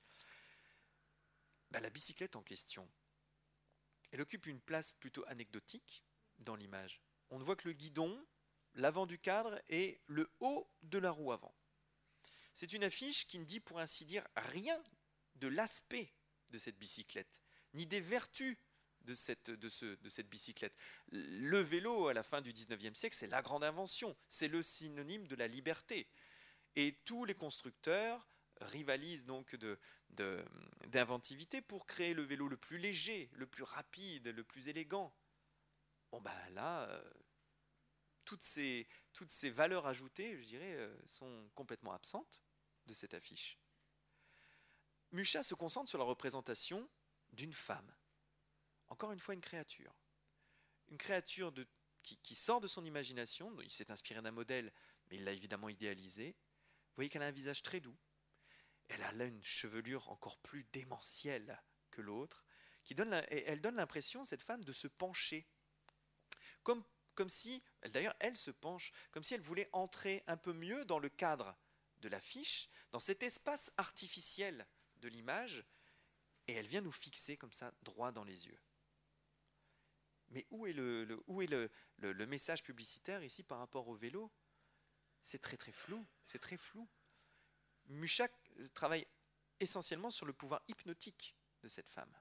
Ben, la bicyclette en question, elle occupe une place plutôt anecdotique dans l'image. On ne voit que le guidon, l'avant du cadre et le haut de la roue avant. C'est une affiche qui ne dit pour ainsi dire rien de l'aspect de cette bicyclette, ni des vertus de cette, bicyclette. Le vélo, à la fin du 19e siècle, c'est la grande invention, c'est le synonyme de la liberté. Et tous les constructeurs rivalisent donc d'inventivité pour créer le vélo le plus léger, le plus rapide, le plus élégant. Bon ben là, euh, toutes, ces, toutes ces valeurs ajoutées, je dirais, euh, sont complètement absentes de cette affiche. Mucha se concentre sur la représentation d'une femme. Encore une fois, une créature. Une créature qui, sort de son imagination. Il s'est inspiré d'un modèle, mais il l'a évidemment idéalisé. Vous voyez qu'elle a un visage très doux, elle a là une chevelure encore plus démentielle que l'autre, qui donne elle donne l'impression, cette femme, de se pencher. Comme si, d'ailleurs, elle se penche, comme si elle voulait entrer un peu mieux dans le cadre de l'affiche, dans cet espace artificiel de l'image, et elle vient nous fixer comme ça, droit dans les yeux. Mais où est le, message publicitaire ici par rapport au vélo? C'est très très flou, c'est très flou. Muchak travaille essentiellement sur le pouvoir hypnotique de cette femme.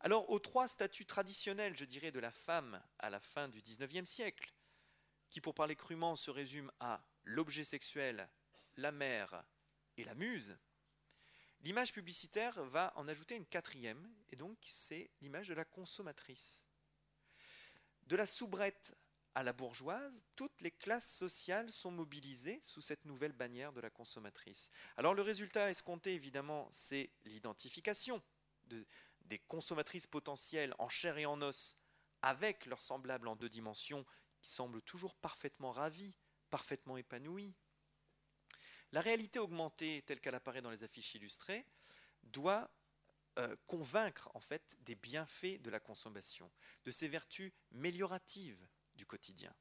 Alors, aux trois statuts traditionnels, je dirais, de la femme à la fin du XIXe siècle, qui pour parler crûment se résument à l'objet sexuel, la mère et la muse, l'image publicitaire va en ajouter une quatrième, et donc c'est l'image de la consommatrice. De la soubrette à la bourgeoise, toutes les classes sociales sont mobilisées sous cette nouvelle bannière de la consommatrice. Alors le résultat escompté, évidemment, c'est l'identification des consommatrices potentielles en chair et en os avec leurs semblables en deux dimensions qui semblent toujours parfaitement ravis, parfaitement épanouis. La réalité augmentée telle qu'elle apparaît dans les affiches illustrées doit euh, convaincre en fait des bienfaits de la consommation, de ses vertus mélioratives, du quotidien.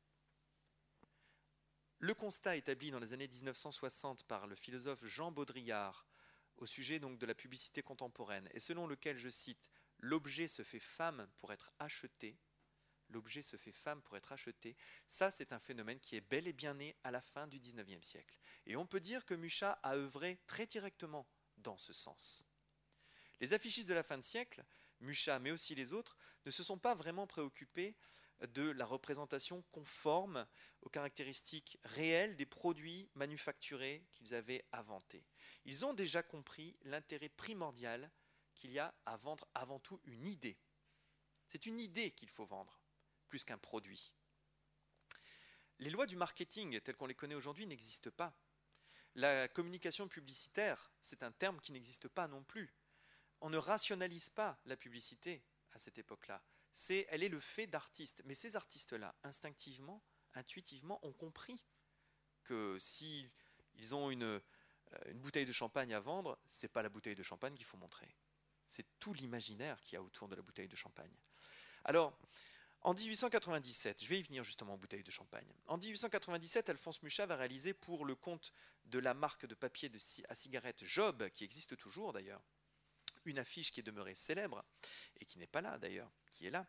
Le constat établi dans les années 1960 par le philosophe Jean Baudrillard au sujet donc de la publicité contemporaine, et selon lequel, je cite, l'objet se fait femme pour être acheté, l'objet se fait femme pour être acheté, ça c'est un phénomène qui est bel et bien né à la fin du XIXe siècle. Et on peut dire que Mucha a œuvré très directement dans ce sens. Les affichistes de la fin de siècle, Mucha mais aussi les autres, ne se sont pas vraiment préoccupés de la représentation conforme aux caractéristiques réelles des produits manufacturés qu'ils avaient inventés. Ils ont déjà compris l'intérêt primordial qu'il y a à vendre avant tout une idée. C'est une idée qu'il faut vendre, plus qu'un produit. Les lois du marketing telles qu'on les connaît aujourd'hui n'existent pas. La communication publicitaire, c'est un terme qui n'existe pas non plus. On ne rationalise pas la publicité à cette époque-là c'est, elle est le fait d'artistes. Mais ces artistes-là, instinctivement, intuitivement, ont compris que s'ils ils ont une, euh, une bouteille de champagne à vendre, c'est pas la bouteille de champagne qu'il faut montrer. C'est tout l'imaginaire qu'il y a autour de la bouteille de champagne. Alors, en 1897, je vais y venir justement aux bouteilles de champagne. En 1897, Alphonse Mucha va réaliser pour le compte de la marque de papier à cigarette Job, qui existe toujours d'ailleurs, une affiche qui est demeurée célèbre, et qui n'est pas là d'ailleurs, qui est là,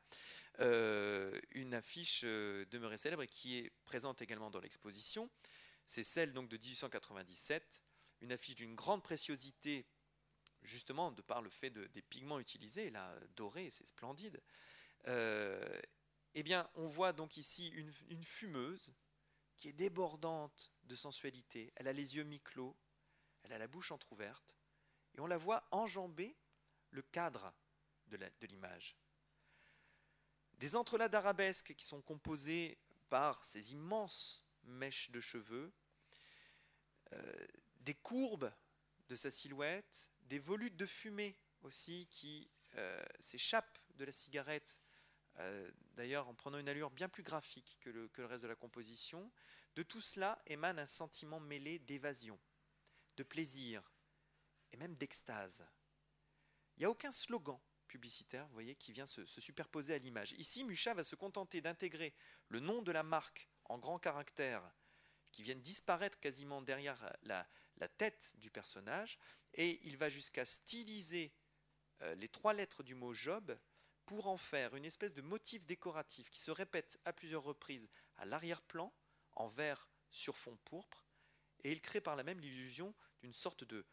euh, une affiche euh, demeurée célèbre et qui est présente également dans l'exposition. C'est celle donc de 1897, une affiche d'une grande préciosité, justement de par le fait des pigments utilisés, là, dorés, c'est splendide. Euh, eh bien, on voit donc ici une, fumeuse qui est débordante de sensualité. Elle a les yeux mi-clos, elle a la bouche entr'ouverte, et on la voit enjamber le cadre de l'image. Des entrelacs d'arabesques qui sont composés par ces immenses mèches de cheveux, euh, des courbes de sa silhouette, des volutes de fumée aussi qui euh, s'échappent de la cigarette, d'ailleurs en prenant une allure bien plus graphique que le, reste de la composition. De tout cela émane un sentiment mêlé d'évasion, de plaisir et même d'extase. Il n'y a aucun slogan publicitaire, voyez, qui vient se, superposer à l'image. Ici, Mucha va se contenter d'intégrer le nom de la marque en grands caractères qui viennent disparaître quasiment derrière la, tête du personnage, et il va jusqu'à styliser euh, les trois lettres du mot Job pour en faire une espèce de motif décoratif qui se répète à plusieurs reprises à l'arrière-plan, en vert sur fond pourpre, et il crée par là même l'illusion d'une sorte de,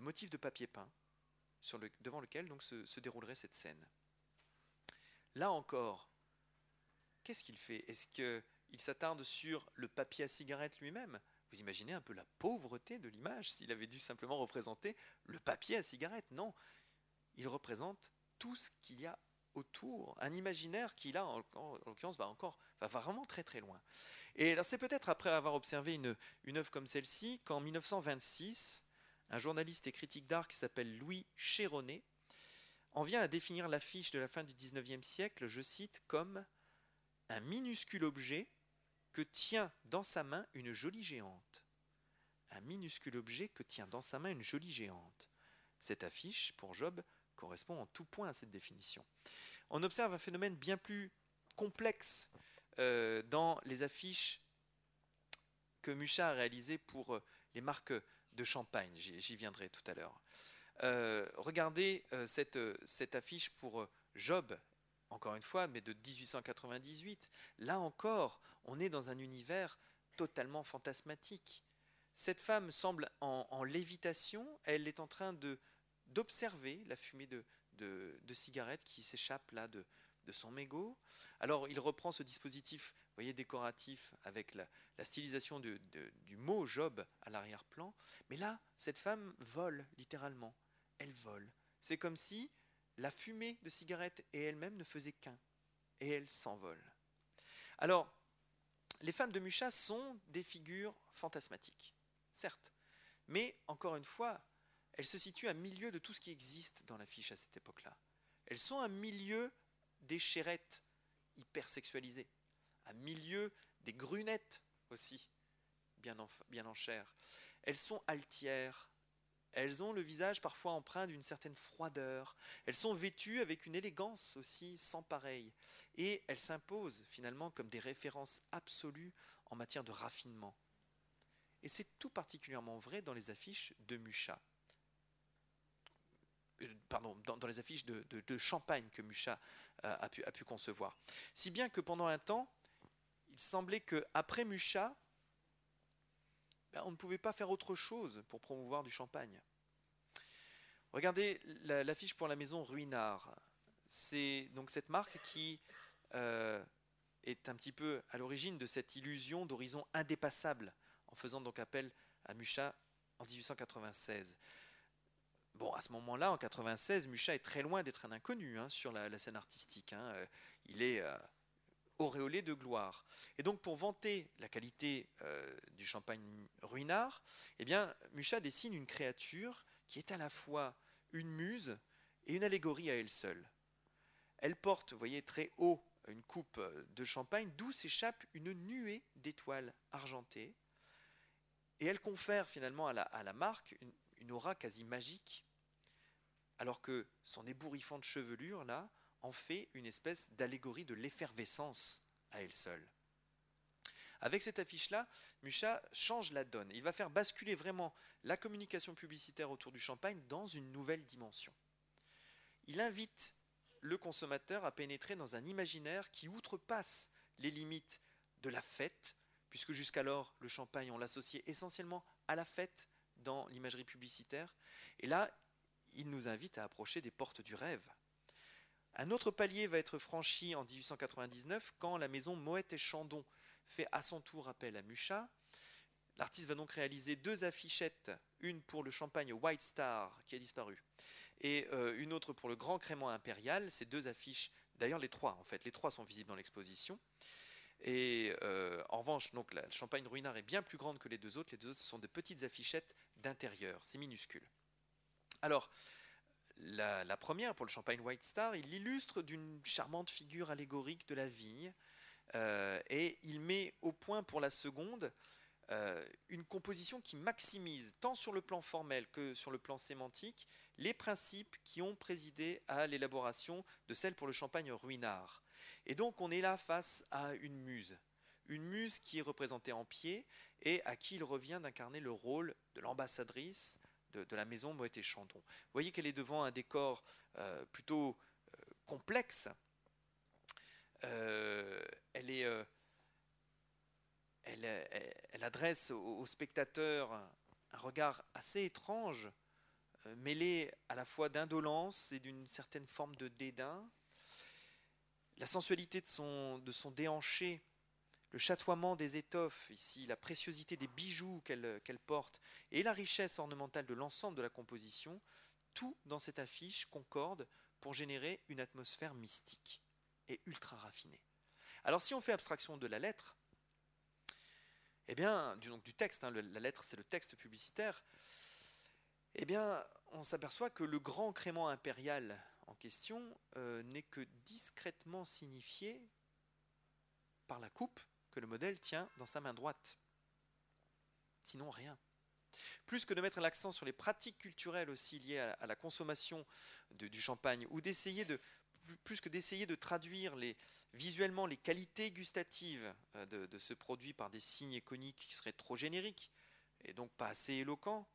motif de papier peint devant lequel donc se, déroulerait cette scène. Là encore, qu'est-ce qu'il fait? Est-ce qu'il s'attarde sur le papier à cigarette lui-même? Vous imaginez un peu la pauvreté de l'image s'il avait dû simplement représenter le papier à cigarette? Non, il représente tout ce qu'il y a autour, un imaginaire qui là, en, l'occurrence, va encore, va vraiment très très loin. Et alors c'est peut-être après avoir observé une, une œuvre comme celle-ci qu'en 1926, un journaliste et critique d'art qui s'appelle Louis Chéronnet en vient à définir l'affiche de la fin du XIXe siècle, je cite, comme un minuscule objet que tient dans sa main une jolie géante. Un minuscule objet que tient dans sa main une jolie géante. Cette affiche, pour Job, correspond en tout point à cette définition. On observe un phénomène bien plus complexe euh, dans les affiches que Mucha a réalisées pour euh, les marques de champagne. J'y viendrai tout à l'heure. Euh, regardez cette, affiche pour Job, encore une fois, mais de 1898. Là encore, on est dans un univers totalement fantasmatique. Cette femme semble en lévitation, elle est en train de d'observer la fumée de, de, cigarettes qui s'échappe là de, de son mégot. Alors il reprend ce dispositif voyez, décoratif avec la, stylisation du mot Job à l'arrière-plan. Mais là, cette femme vole littéralement. Elle vole. C'est comme si la fumée de cigarette et elle-même ne faisaient qu'un. Et elle s'envole. Alors, les femmes de Mucha sont des figures fantasmatiques, certes. Mais encore une fois, elles se situent à milieu de tout ce qui existe dans l'affiche à cette époque-là. Elles sont à milieu des chérettes hyper sexualisées, à milieu des grunettes aussi, bien en, bien en chair. Elles sont altières, elles ont le visage parfois empreint d'une certaine froideur, elles sont vêtues avec une élégance aussi sans pareille, et elles s'imposent finalement comme des références absolues en matière de raffinement. Et c'est tout particulièrement vrai dans les affiches de Mucha. Euh, pardon, dans, les affiches de, champagne que Mucha euh, a, pu, concevoir. Si bien que pendant un temps, il semblait qu'après Mucha, ben, on ne pouvait pas faire autre chose pour promouvoir du champagne. Regardez l'affiche pour la maison Ruinard. C'est donc cette marque qui euh, est un petit peu à l'origine de cette illusion d'horizon indépassable, en faisant donc appel à Mucha en 1896. Bon, à ce moment-là, en 96, Mucha est très loin d'être un inconnu hein, sur la, scène artistique. Hein. Euh, il est euh, auréolé de gloire. Et donc, pour vanter la qualité euh, du champagne ruinard, eh bien, Mucha dessine une créature qui est à la fois une muse et une allégorie à elle seule. Elle porte, vous voyez, très haut une coupe de champagne d'où s'échappe une nuée d'étoiles argentées. Et elle confère finalement à la, marque une aura quasi magique alors que son ébouriffante chevelure, là, en fait une espèce d'allégorie de l'effervescence à elle seule. Avec cette affiche-là, Mucha change la donne. Il va faire basculer vraiment la communication publicitaire autour du champagne dans une nouvelle dimension. Il invite le consommateur à pénétrer dans un imaginaire qui outrepasse les limites de la fête, puisque jusqu'alors le champagne, on l'associait essentiellement à la fête dans l'imagerie publicitaire. Et là, il nous invite à approcher des portes du rêve. Un autre palier va être franchi en 1899 quand la maison Moët et Chandon fait à son tour appel à Mucha. L'artiste va donc réaliser deux affichettes, une pour le champagne White Star qui a disparu, et euh, une autre pour le Grand Crément Impérial. Ces deux affiches, d'ailleurs les trois en fait, les trois sont visibles dans l'exposition. Et euh, en revanche, donc la champagne Ruinard est bien plus grande que les deux autres. Les deux autres sont de petites affichettes d'intérieur, c'est minuscule. Alors, la, première, pour le champagne White Star, il l'illustre d'une charmante figure allégorique de la vigne, euh, et il met au point pour la seconde euh, une composition qui maximise, tant sur le plan formel que sur le plan sémantique, les principes qui ont présidé à l'élaboration de celle pour le champagne ruinard. Et donc on est là face à une muse, une muse qui est représentée en pied et à qui il revient d'incarner le rôle de l'ambassadrice de, la maison Moët et Chandon. Vous voyez qu'elle est devant un décor euh, plutôt euh, complexe. Euh, elle, adresse au, spectateur un, regard assez étrange, mêlé à la fois d'indolence et d'une certaine forme de dédain. La sensualité de son déhanché le chatoiement des étoffes, ici, la préciosité des bijoux qu'elle porte, et la richesse ornementale de l'ensemble de la composition, tout dans cette affiche concorde pour générer une atmosphère mystique et ultra raffinée. Alors si on fait abstraction de la lettre, eh bien, du, texte, hein, la lettre c'est le texte publicitaire, eh bien, on s'aperçoit que le grand crément impérial en question euh, n'est que discrètement signifié par la coupe le modèle tient dans sa main droite. Sinon, rien. Plus que de mettre l'accent sur les pratiques culturelles aussi liées à, la consommation du champagne, ou d'essayer de, plus que d'essayer de traduire visuellement les qualités gustatives euh, de, de, ce produit par des signes iconiques qui seraient trop génériques et donc pas assez éloquents,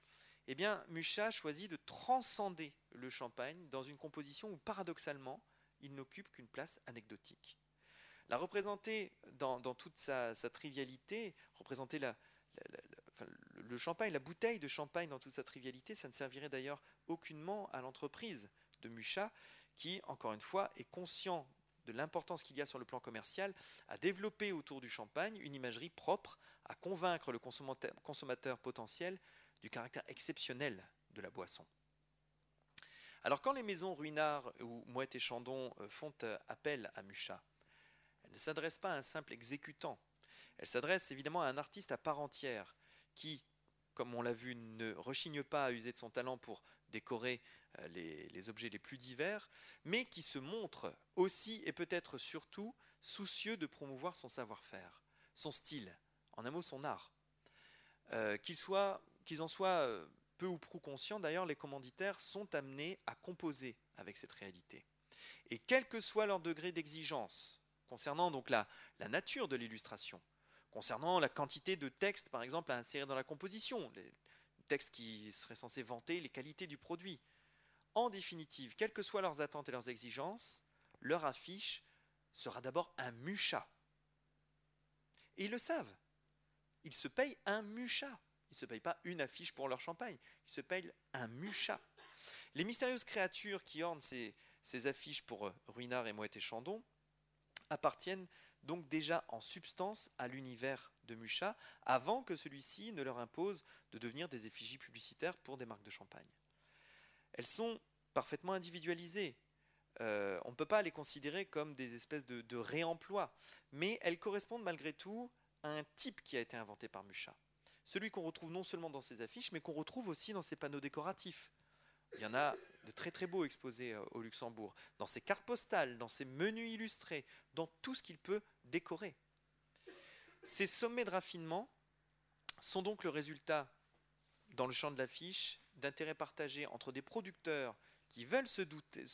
eh bien, Mucha choisit de transcender le champagne dans une composition où, paradoxalement, il n'occupe qu'une place anecdotique. La représenter dans, toute sa, trivialité, représenter le champagne, la bouteille de champagne dans toute sa trivialité, ça ne servirait d'ailleurs aucunement à l'entreprise de Mucha, qui, encore une fois, est conscient de l'importance qu'il y a sur le plan commercial à développer autour du champagne une imagerie propre à convaincre le consommateur, potentiel du caractère exceptionnel de la boisson. Alors quand les maisons Ruinard ou Mouette et Chandon euh, font euh, appel à Mucha ne s'adresse pas à un simple exécutant. Elle s'adresse évidemment à un artiste à part entière qui, comme on l'a vu, ne rechigne pas à user de son talent pour décorer euh, les, objets les plus divers, mais qui se montre aussi et peut-être surtout soucieux de promouvoir son savoir-faire, son style, en un mot son art. Euh, qu'ils en soient euh, peu ou prou conscients, d'ailleurs, les commanditaires sont amenés à composer avec cette réalité. Et quel que soit leur degré d'exigence, concernant donc la, nature de l'illustration, concernant la quantité de textes, par exemple, à insérer dans la composition, les textes qui seraient censés vanter les qualités du produit. En définitive, quelles que soient leurs attentes et leurs exigences, leur affiche sera d'abord un mucha. Et ils le savent. Ils se payent un mucha. Ils ne se payent pas une affiche pour leur champagne. Ils se payent un mucha. Les mystérieuses créatures qui ornent ces, ces affiches pour euh, Ruinard et Moët et Chandon appartiennent donc déjà en substance à l'univers de Mucha, avant que celui-ci ne leur impose de devenir des effigies publicitaires pour des marques de champagne. Elles sont parfaitement individualisées. Euh, on ne peut pas les considérer comme des espèces de, de réemploi, mais elles correspondent malgré tout à un type qui a été inventé par Mucha. Celui qu'on retrouve non seulement dans ses affiches, mais qu'on retrouve aussi dans ses panneaux décoratifs. Il y en a de très très beaux exposés euh, au Luxembourg, dans ses cartes postales, dans ses menus illustrés, dans tout ce qu'il peut décorer. Ces sommets de raffinement sont donc le résultat, dans le champ de l'affiche, d'intérêts partagés entre des producteurs qui veulent se,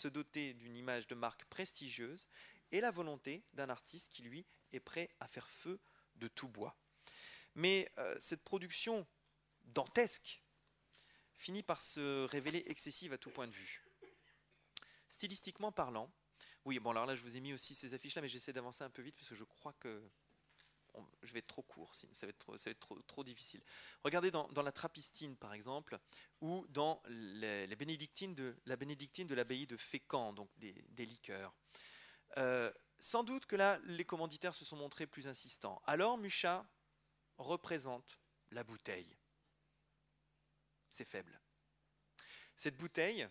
doter d'une image de marque prestigieuse et la volonté d'un artiste qui, lui, est prêt à faire feu de tout bois. Mais euh, cette production dantesque finit par se révéler excessive à tout point de vue. Stylistiquement parlant, oui, bon alors là je vous ai mis aussi ces affiches là, mais j'essaie d'avancer un peu vite parce que je crois que je vais être trop court, ça va être trop, difficile. Regardez dans, la Trappistine par exemple, ou dans les, bénédictines de, la bénédictine de l'abbaye de Fécamp, donc des, liqueurs. Euh, sans doute que là, les commanditaires se sont montrés plus insistants. Alors Mucha représente la bouteille c'est faible. Cette bouteille,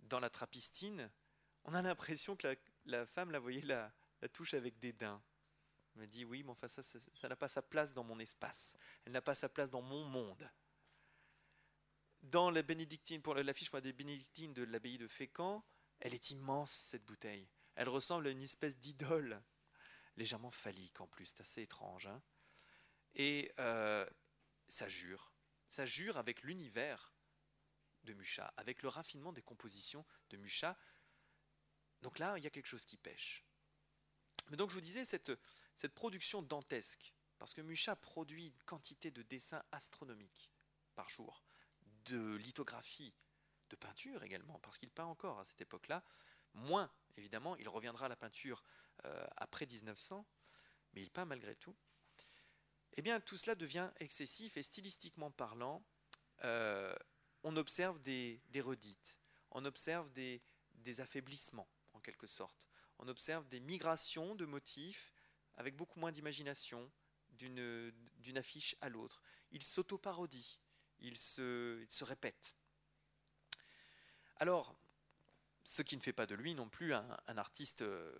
dans la trappistine, on a l'impression que la, femme la voyait la, la touche avec dédain. Elle me dit oui, mais enfin ça, ça n'a pas sa place dans mon espace. Elle n'a pas sa place dans mon monde. Dans la bénédictine, pour l'affiche des bénédictines de l'abbaye de Fécamp, elle est immense cette bouteille. Elle ressemble à une espèce d'idole, légèrement phallique en plus, c'est assez étrange. Hein. et, euh, ça jure. Ça jure avec l'univers de Mucha, avec le raffinement des compositions de Mucha. Donc là, il y a quelque chose qui pêche. Mais donc je vous disais, cette, production dantesque, parce que Mucha produit une quantité de dessins astronomiques par jour, de lithographie, de peinture également, parce qu'il peint encore à cette époque-là, moins évidemment, il reviendra à la peinture euh, après 1900, mais il peint malgré tout. Eh bien, tout cela devient excessif et stylistiquement parlant, euh, on observe des, redites, on observe des, affaiblissements en quelque sorte, on observe des migrations de motifs avec beaucoup moins d'imagination d'une affiche à l'autre. Il s'auto-parodie, il se, répète. Alors, ce qui ne fait pas de lui non plus un, artiste, euh,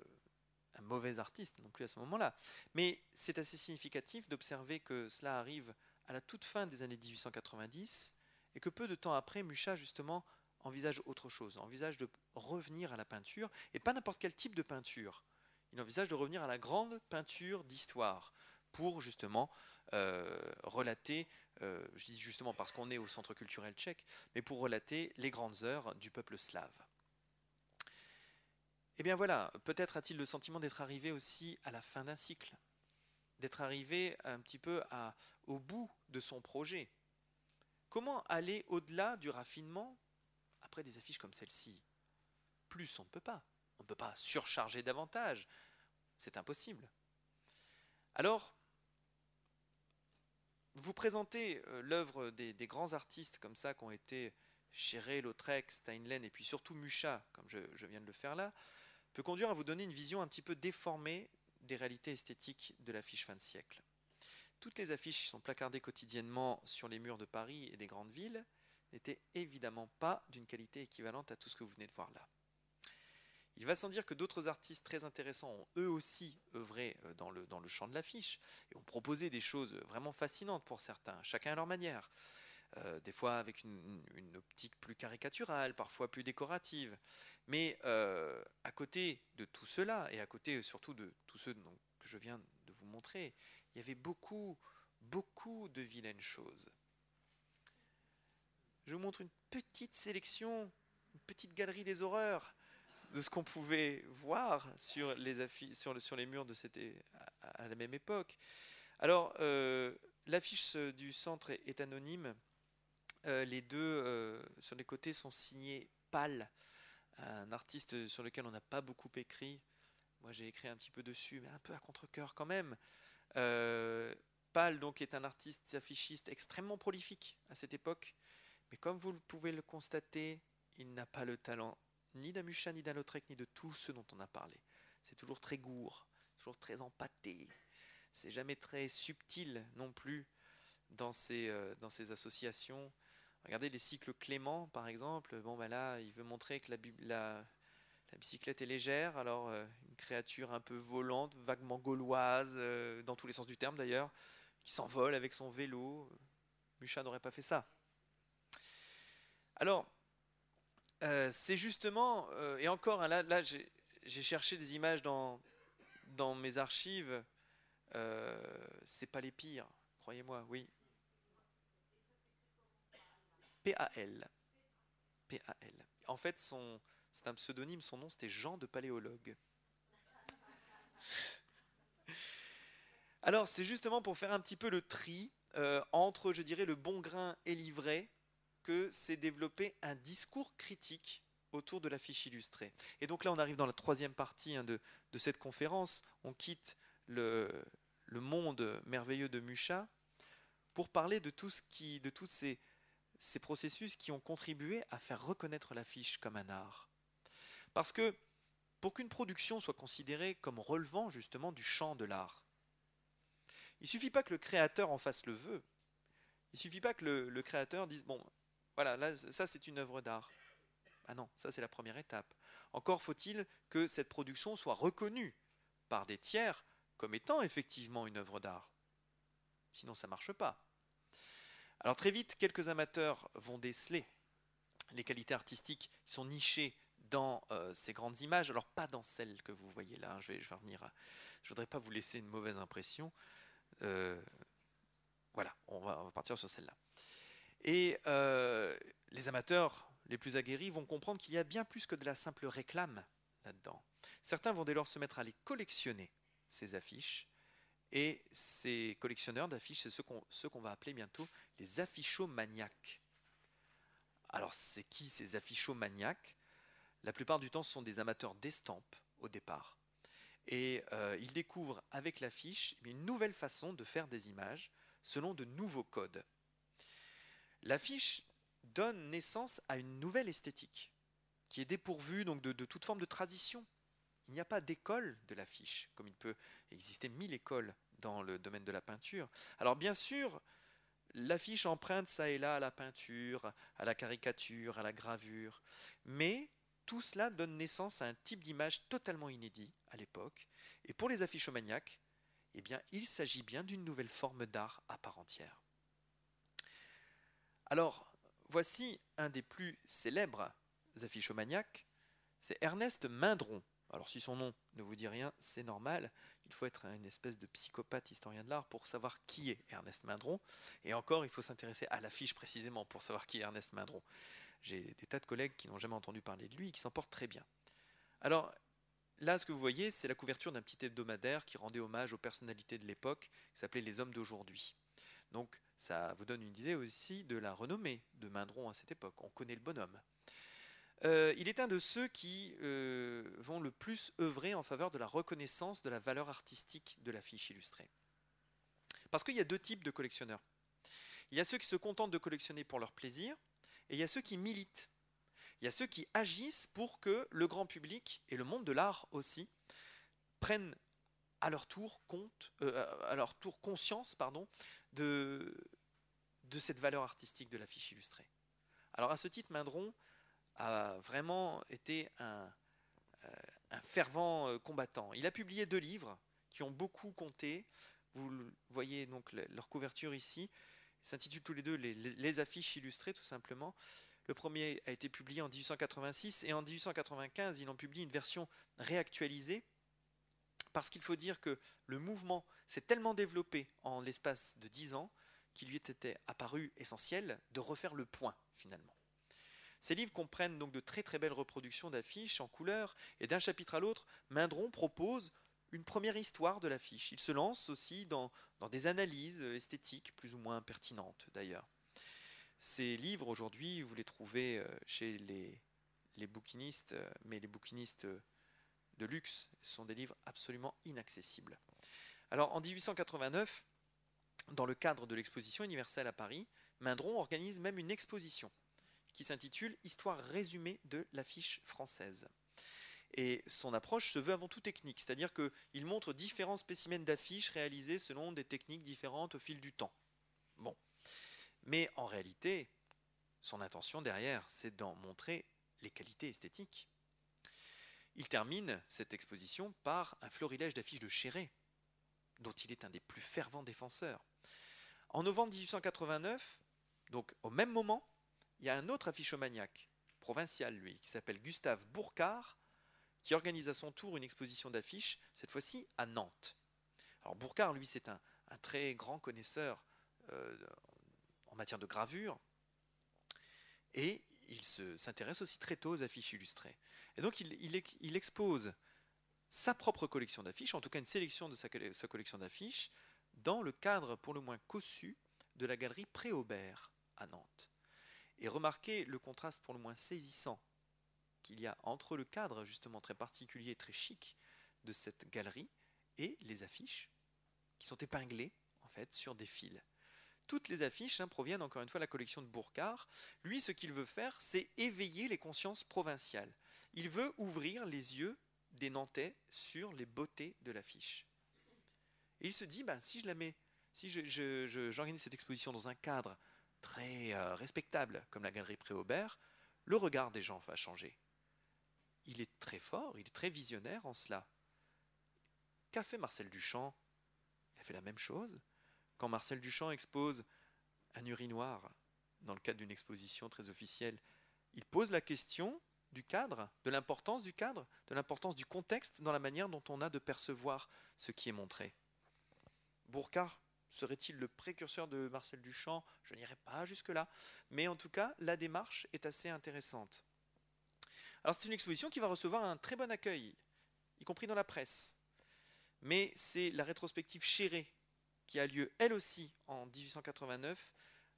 un mauvais artiste non plus à ce moment-là. Mais c'est assez significatif d'observer que cela arrive à la toute fin des années 1890 et que peu de temps après, Mucha justement envisage autre chose, envisage de revenir à la peinture, et pas n'importe quel type de peinture. Il envisage de revenir à la grande peinture d'histoire, pour justement euh, relater, euh, je dis justement parce qu'on est au centre culturel tchèque, mais pour relater les grandes heures du peuple slave. Eh bien voilà, peut-être a-t-il le sentiment d'être arrivé aussi à la fin d'un cycle, d'être arrivé un petit peu au bout de son projet. Comment aller au-delà du raffinement après des affiches comme celle-ci? Plus on ne peut pas. On ne peut pas surcharger davantage. C'est impossible. Alors, vous présentez euh, l'œuvre des, grands artistes comme ça qui ont été Chéret, Lautrec, Steinlen et puis surtout Mucha, comme je viens de le faire là, peut conduire à vous donner une vision un petit peu déformée des réalités esthétiques de l'affiche fin de siècle. Toutes les affiches qui sont placardées quotidiennement sur les murs de Paris et des grandes villes n'étaient évidemment pas d'une qualité équivalente à tout ce que vous venez de voir là. Il va sans dire que d'autres artistes très intéressants ont eux aussi œuvré euh, dans le, dans le champ de l'affiche et ont proposé des choses vraiment fascinantes pour certains, chacun à leur manière. Euh, des fois avec une, optique plus caricaturale, parfois plus décorative. Mais euh, à côté de tout cela, et à côté surtout de tous ceux que je viens de vous montrer, il y avait beaucoup, beaucoup de vilaines choses. Je vous montre une petite sélection, une petite galerie des horreurs de ce qu'on pouvait voir sur les, sur, sur les murs de cette, à, la même époque. Alors, euh, l'affiche du centre est anonyme. Euh, les deux euh, sur les côtés sont signés Pal, un artiste sur lequel on n'a pas beaucoup écrit. Moi j'ai écrit un petit peu dessus, mais un peu à contre-coeur quand même. Euh, Pal donc est un artiste affichiste extrêmement prolifique à cette époque, mais comme vous pouvez le constater, il n'a pas le talent ni d'Amusha, ni d'Alotrek, ni de tous ceux dont on a parlé. C'est toujours très gourd, toujours très empâté. C'est jamais très subtil non plus dans ses, dans ses associations. Regardez les cycles Clément, par exemple. Bon, ben là, il veut montrer que la, bicyclette est légère. Alors, euh, une créature un peu volante, vaguement gauloise, euh, dans tous les sens du terme d'ailleurs, qui s'envole avec son vélo. Mucha n'aurait pas fait ça. Alors, euh, c'est justement, et encore, hein, là, là j'ai cherché des images dans, dans mes archives. c'est pas les pires, croyez-moi, oui. P-A-L. P-A-L. En fait, c'est un pseudonyme, son nom c'était Jean de Paléologue. Alors, c'est justement pour faire un petit peu le tri euh, entre, je dirais, le bon grain et l'ivraie que s'est développé un discours critique autour de la fiche illustrée. Et donc là, on arrive dans la troisième partie hein, de, cette conférence. On quitte le, monde merveilleux de Mucha pour parler de tout ce qui, de tous ces ces processus qui ont contribué à faire reconnaître l'affiche comme un art. Parce que pour qu'une production soit considérée comme relevant justement du champ de l'art, il suffit pas que le créateur en fasse le vœu. Il suffit pas que le, créateur dise bon, voilà, là, ça c'est une œuvre d'art. Ah non, ça c'est la première étape. Encore faut-il que cette production soit reconnue par des tiers comme étant effectivement une œuvre d'art. Sinon ça marche pas. Alors très vite, quelques amateurs vont déceler les qualités artistiques qui sont nichées dans euh, ces grandes images. Alors pas dans celles que vous voyez là. Hein. Je vais, revenir. Je voudrais pas vous laisser une mauvaise impression. Euh, Voilà, on va, partir sur celle-là. Et euh, les amateurs les plus aguerris vont comprendre qu'il y a bien plus que de la simple réclame là-dedans. Certains vont dès lors se mettre à les collectionner, ces affiches. Et ces collectionneurs d'affiches, c'est ceux qu'on va appeler bientôt les affichomaniaques. Alors, c'est qui ces affichomaniaques? La plupart du temps, ce sont des amateurs d'estampes au départ. Et euh, ils découvrent avec l'affiche une nouvelle façon de faire des images selon de nouveaux codes. L'affiche donne naissance à une nouvelle esthétique qui est dépourvue donc de, toute forme de tradition. Il n'y a pas d'école de l'affiche, comme il peut exister mille écoles dans le domaine de la peinture. Alors bien sûr, l'affiche emprunte ça et là à la peinture, à la caricature, à la gravure, mais tout cela donne naissance à un type d'image totalement inédit à l'époque. Et pour les affichomaniaques, eh bien, il s'agit bien d'une nouvelle forme d'art à part entière. Alors, voici un des plus célèbres affichomaniaques, c'est Ernest Mindron. Alors si son nom ne vous dit rien, c'est normal. Il faut être une espèce de psychopathe historien de l'art pour savoir qui est Ernest Mindron. Et encore, il faut s'intéresser à l'affiche précisément pour savoir qui est Ernest Mindron. J'ai des tas de collègues qui n'ont jamais entendu parler de lui et qui s'en portent très bien. Alors, Là, ce que vous voyez, c'est la couverture d'un petit hebdomadaire qui rendait hommage aux personnalités de l'époque, qui s'appelait Les Hommes d'aujourd'hui. Donc, ça vous donne une idée aussi de la renommée de Mindron à cette époque. On connaît le bonhomme. Euh, il est un de ceux qui euh, vont le plus œuvrer en faveur de la reconnaissance de la valeur artistique de l'affiche illustrée. Parce qu'il y a deux types de collectionneurs. Il y a ceux qui se contentent de collectionner pour leur plaisir, et il y a ceux qui militent il y a ceux qui agissent pour que le grand public et le monde de l'art aussi prennent à leur tour compte, euh, à leur tour conscience, pardon, de, cette valeur artistique de l'affiche illustrée. Alors à ce titre, Mindron a vraiment été un, euh, fervent euh, combattant. Il a publié deux livres qui ont beaucoup compté. Vous voyez donc leur couverture ici. Ils s'intitulent tous les deux les, affiches illustrées, tout simplement. Le premier a été publié en 1886 et en 1895, ils ont publié une version réactualisée parce qu'il faut dire que le mouvement s'est tellement développé en l'espace de dix ans qu'il lui était apparu essentiel de refaire le point finalement. Ces livres comprennent donc de très très belles reproductions d'affiches en couleur et d'un chapitre à l'autre, Mindron propose une première histoire de l'affiche. Il se lance aussi dans, des analyses esthétiques plus ou moins pertinentes d'ailleurs. Ces livres, aujourd'hui, vous les trouvez euh, chez les, bouquinistes, euh, mais les bouquinistes de luxe sont des livres absolument inaccessibles. Alors en 1889, dans le cadre de l'exposition universelle à Paris, Mindron organise même une exposition qui s'intitule Histoire résumée de l'affiche française. Et son approche se veut avant tout technique, c'est-à-dire qu'il montre différents spécimens d'affiches réalisés selon des techniques différentes au fil du temps. Bon, mais en réalité, son intention derrière, c'est d'en montrer les qualités esthétiques. Il termine cette exposition par un florilège d'affiches de Chéret, dont il est un des plus fervents défenseurs. En novembre 1889, donc au même moment, il y a un autre affichomaniaque, provincial lui, qui s'appelle Gustave Bourcard, qui organise à son tour une exposition d'affiches, cette fois-ci à Nantes. Alors Bourcard, lui, c'est un, très grand connaisseur euh, en matière de gravure. Et il s'intéresse aussi très tôt aux affiches illustrées. Et donc il, expose sa propre collection d'affiches, en tout cas une sélection de sa, collection d'affiches, dans le cadre pour le moins cossu de la galerie Préaubert à Nantes. Et remarquez le contraste pour le moins saisissant qu'il y a entre le cadre justement très particulier, très chic de cette galerie et les affiches qui sont épinglées en fait sur des fils toutes les affiches hein, proviennent encore une fois de la collection de Bourcard. Lui, ce qu'il veut faire, c'est éveiller les consciences provinciales. Il veut ouvrir les yeux des Nantais sur les beautés de l'affiche. Et il se dit, bah, si je la mets, si j'organise cette exposition dans un cadre très euh, respectable comme la galerie Préaubert, le regard des gens va changer. Il est très fort, il est très visionnaire en cela. Qu'a fait Marcel Duchamp? Il a fait la même chose quand Marcel Duchamp expose un urinoir dans le cadre d'une exposition très officielle, il pose la question du cadre, de l'importance du cadre, de l'importance du contexte dans la manière dont on a de percevoir ce qui est montré. Bourcard Serait-il le précurseur de Marcel Duchamp? Je n'irai pas jusque-là. Mais en tout cas, la démarche est assez intéressante. Alors c'est une exposition qui va recevoir un très bon accueil, y compris dans la presse. Mais c'est la rétrospective Chéré qui a lieu elle aussi en 1889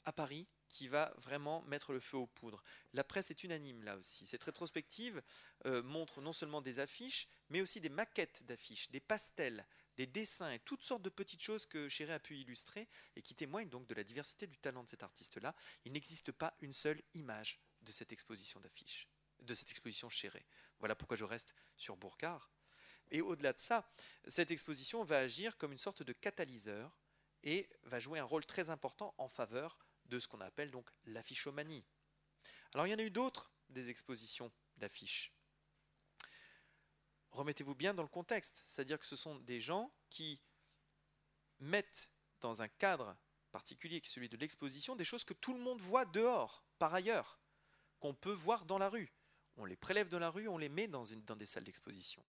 à Paris qui va vraiment mettre le feu aux poudres. La presse est unanime là aussi. Cette rétrospective euh, montre non seulement des affiches, mais aussi des maquettes d'affiches, des pastels, des dessins et toutes sortes de petites choses que Chéré a pu illustrer et qui témoignent donc de la diversité du talent de cet artiste-là. Il n'existe pas une seule image de cette exposition d'affiches, de cette exposition Chéré. Voilà pourquoi je reste sur Bourcard. Et au-delà de ça, cette exposition va agir comme une sorte de catalyseur et va jouer un rôle très important en faveur de ce qu'on appelle donc l'affichomanie. Alors il y en a eu d'autres des expositions d'affiches. Remettez-vous bien dans le contexte, c'est-à-dire que ce sont des gens qui mettent dans un cadre particulier qui celui de l'exposition des choses que tout le monde voit dehors, par ailleurs, qu'on peut voir dans la rue. On les prélève dans la rue, on les met dans des salles d'exposition.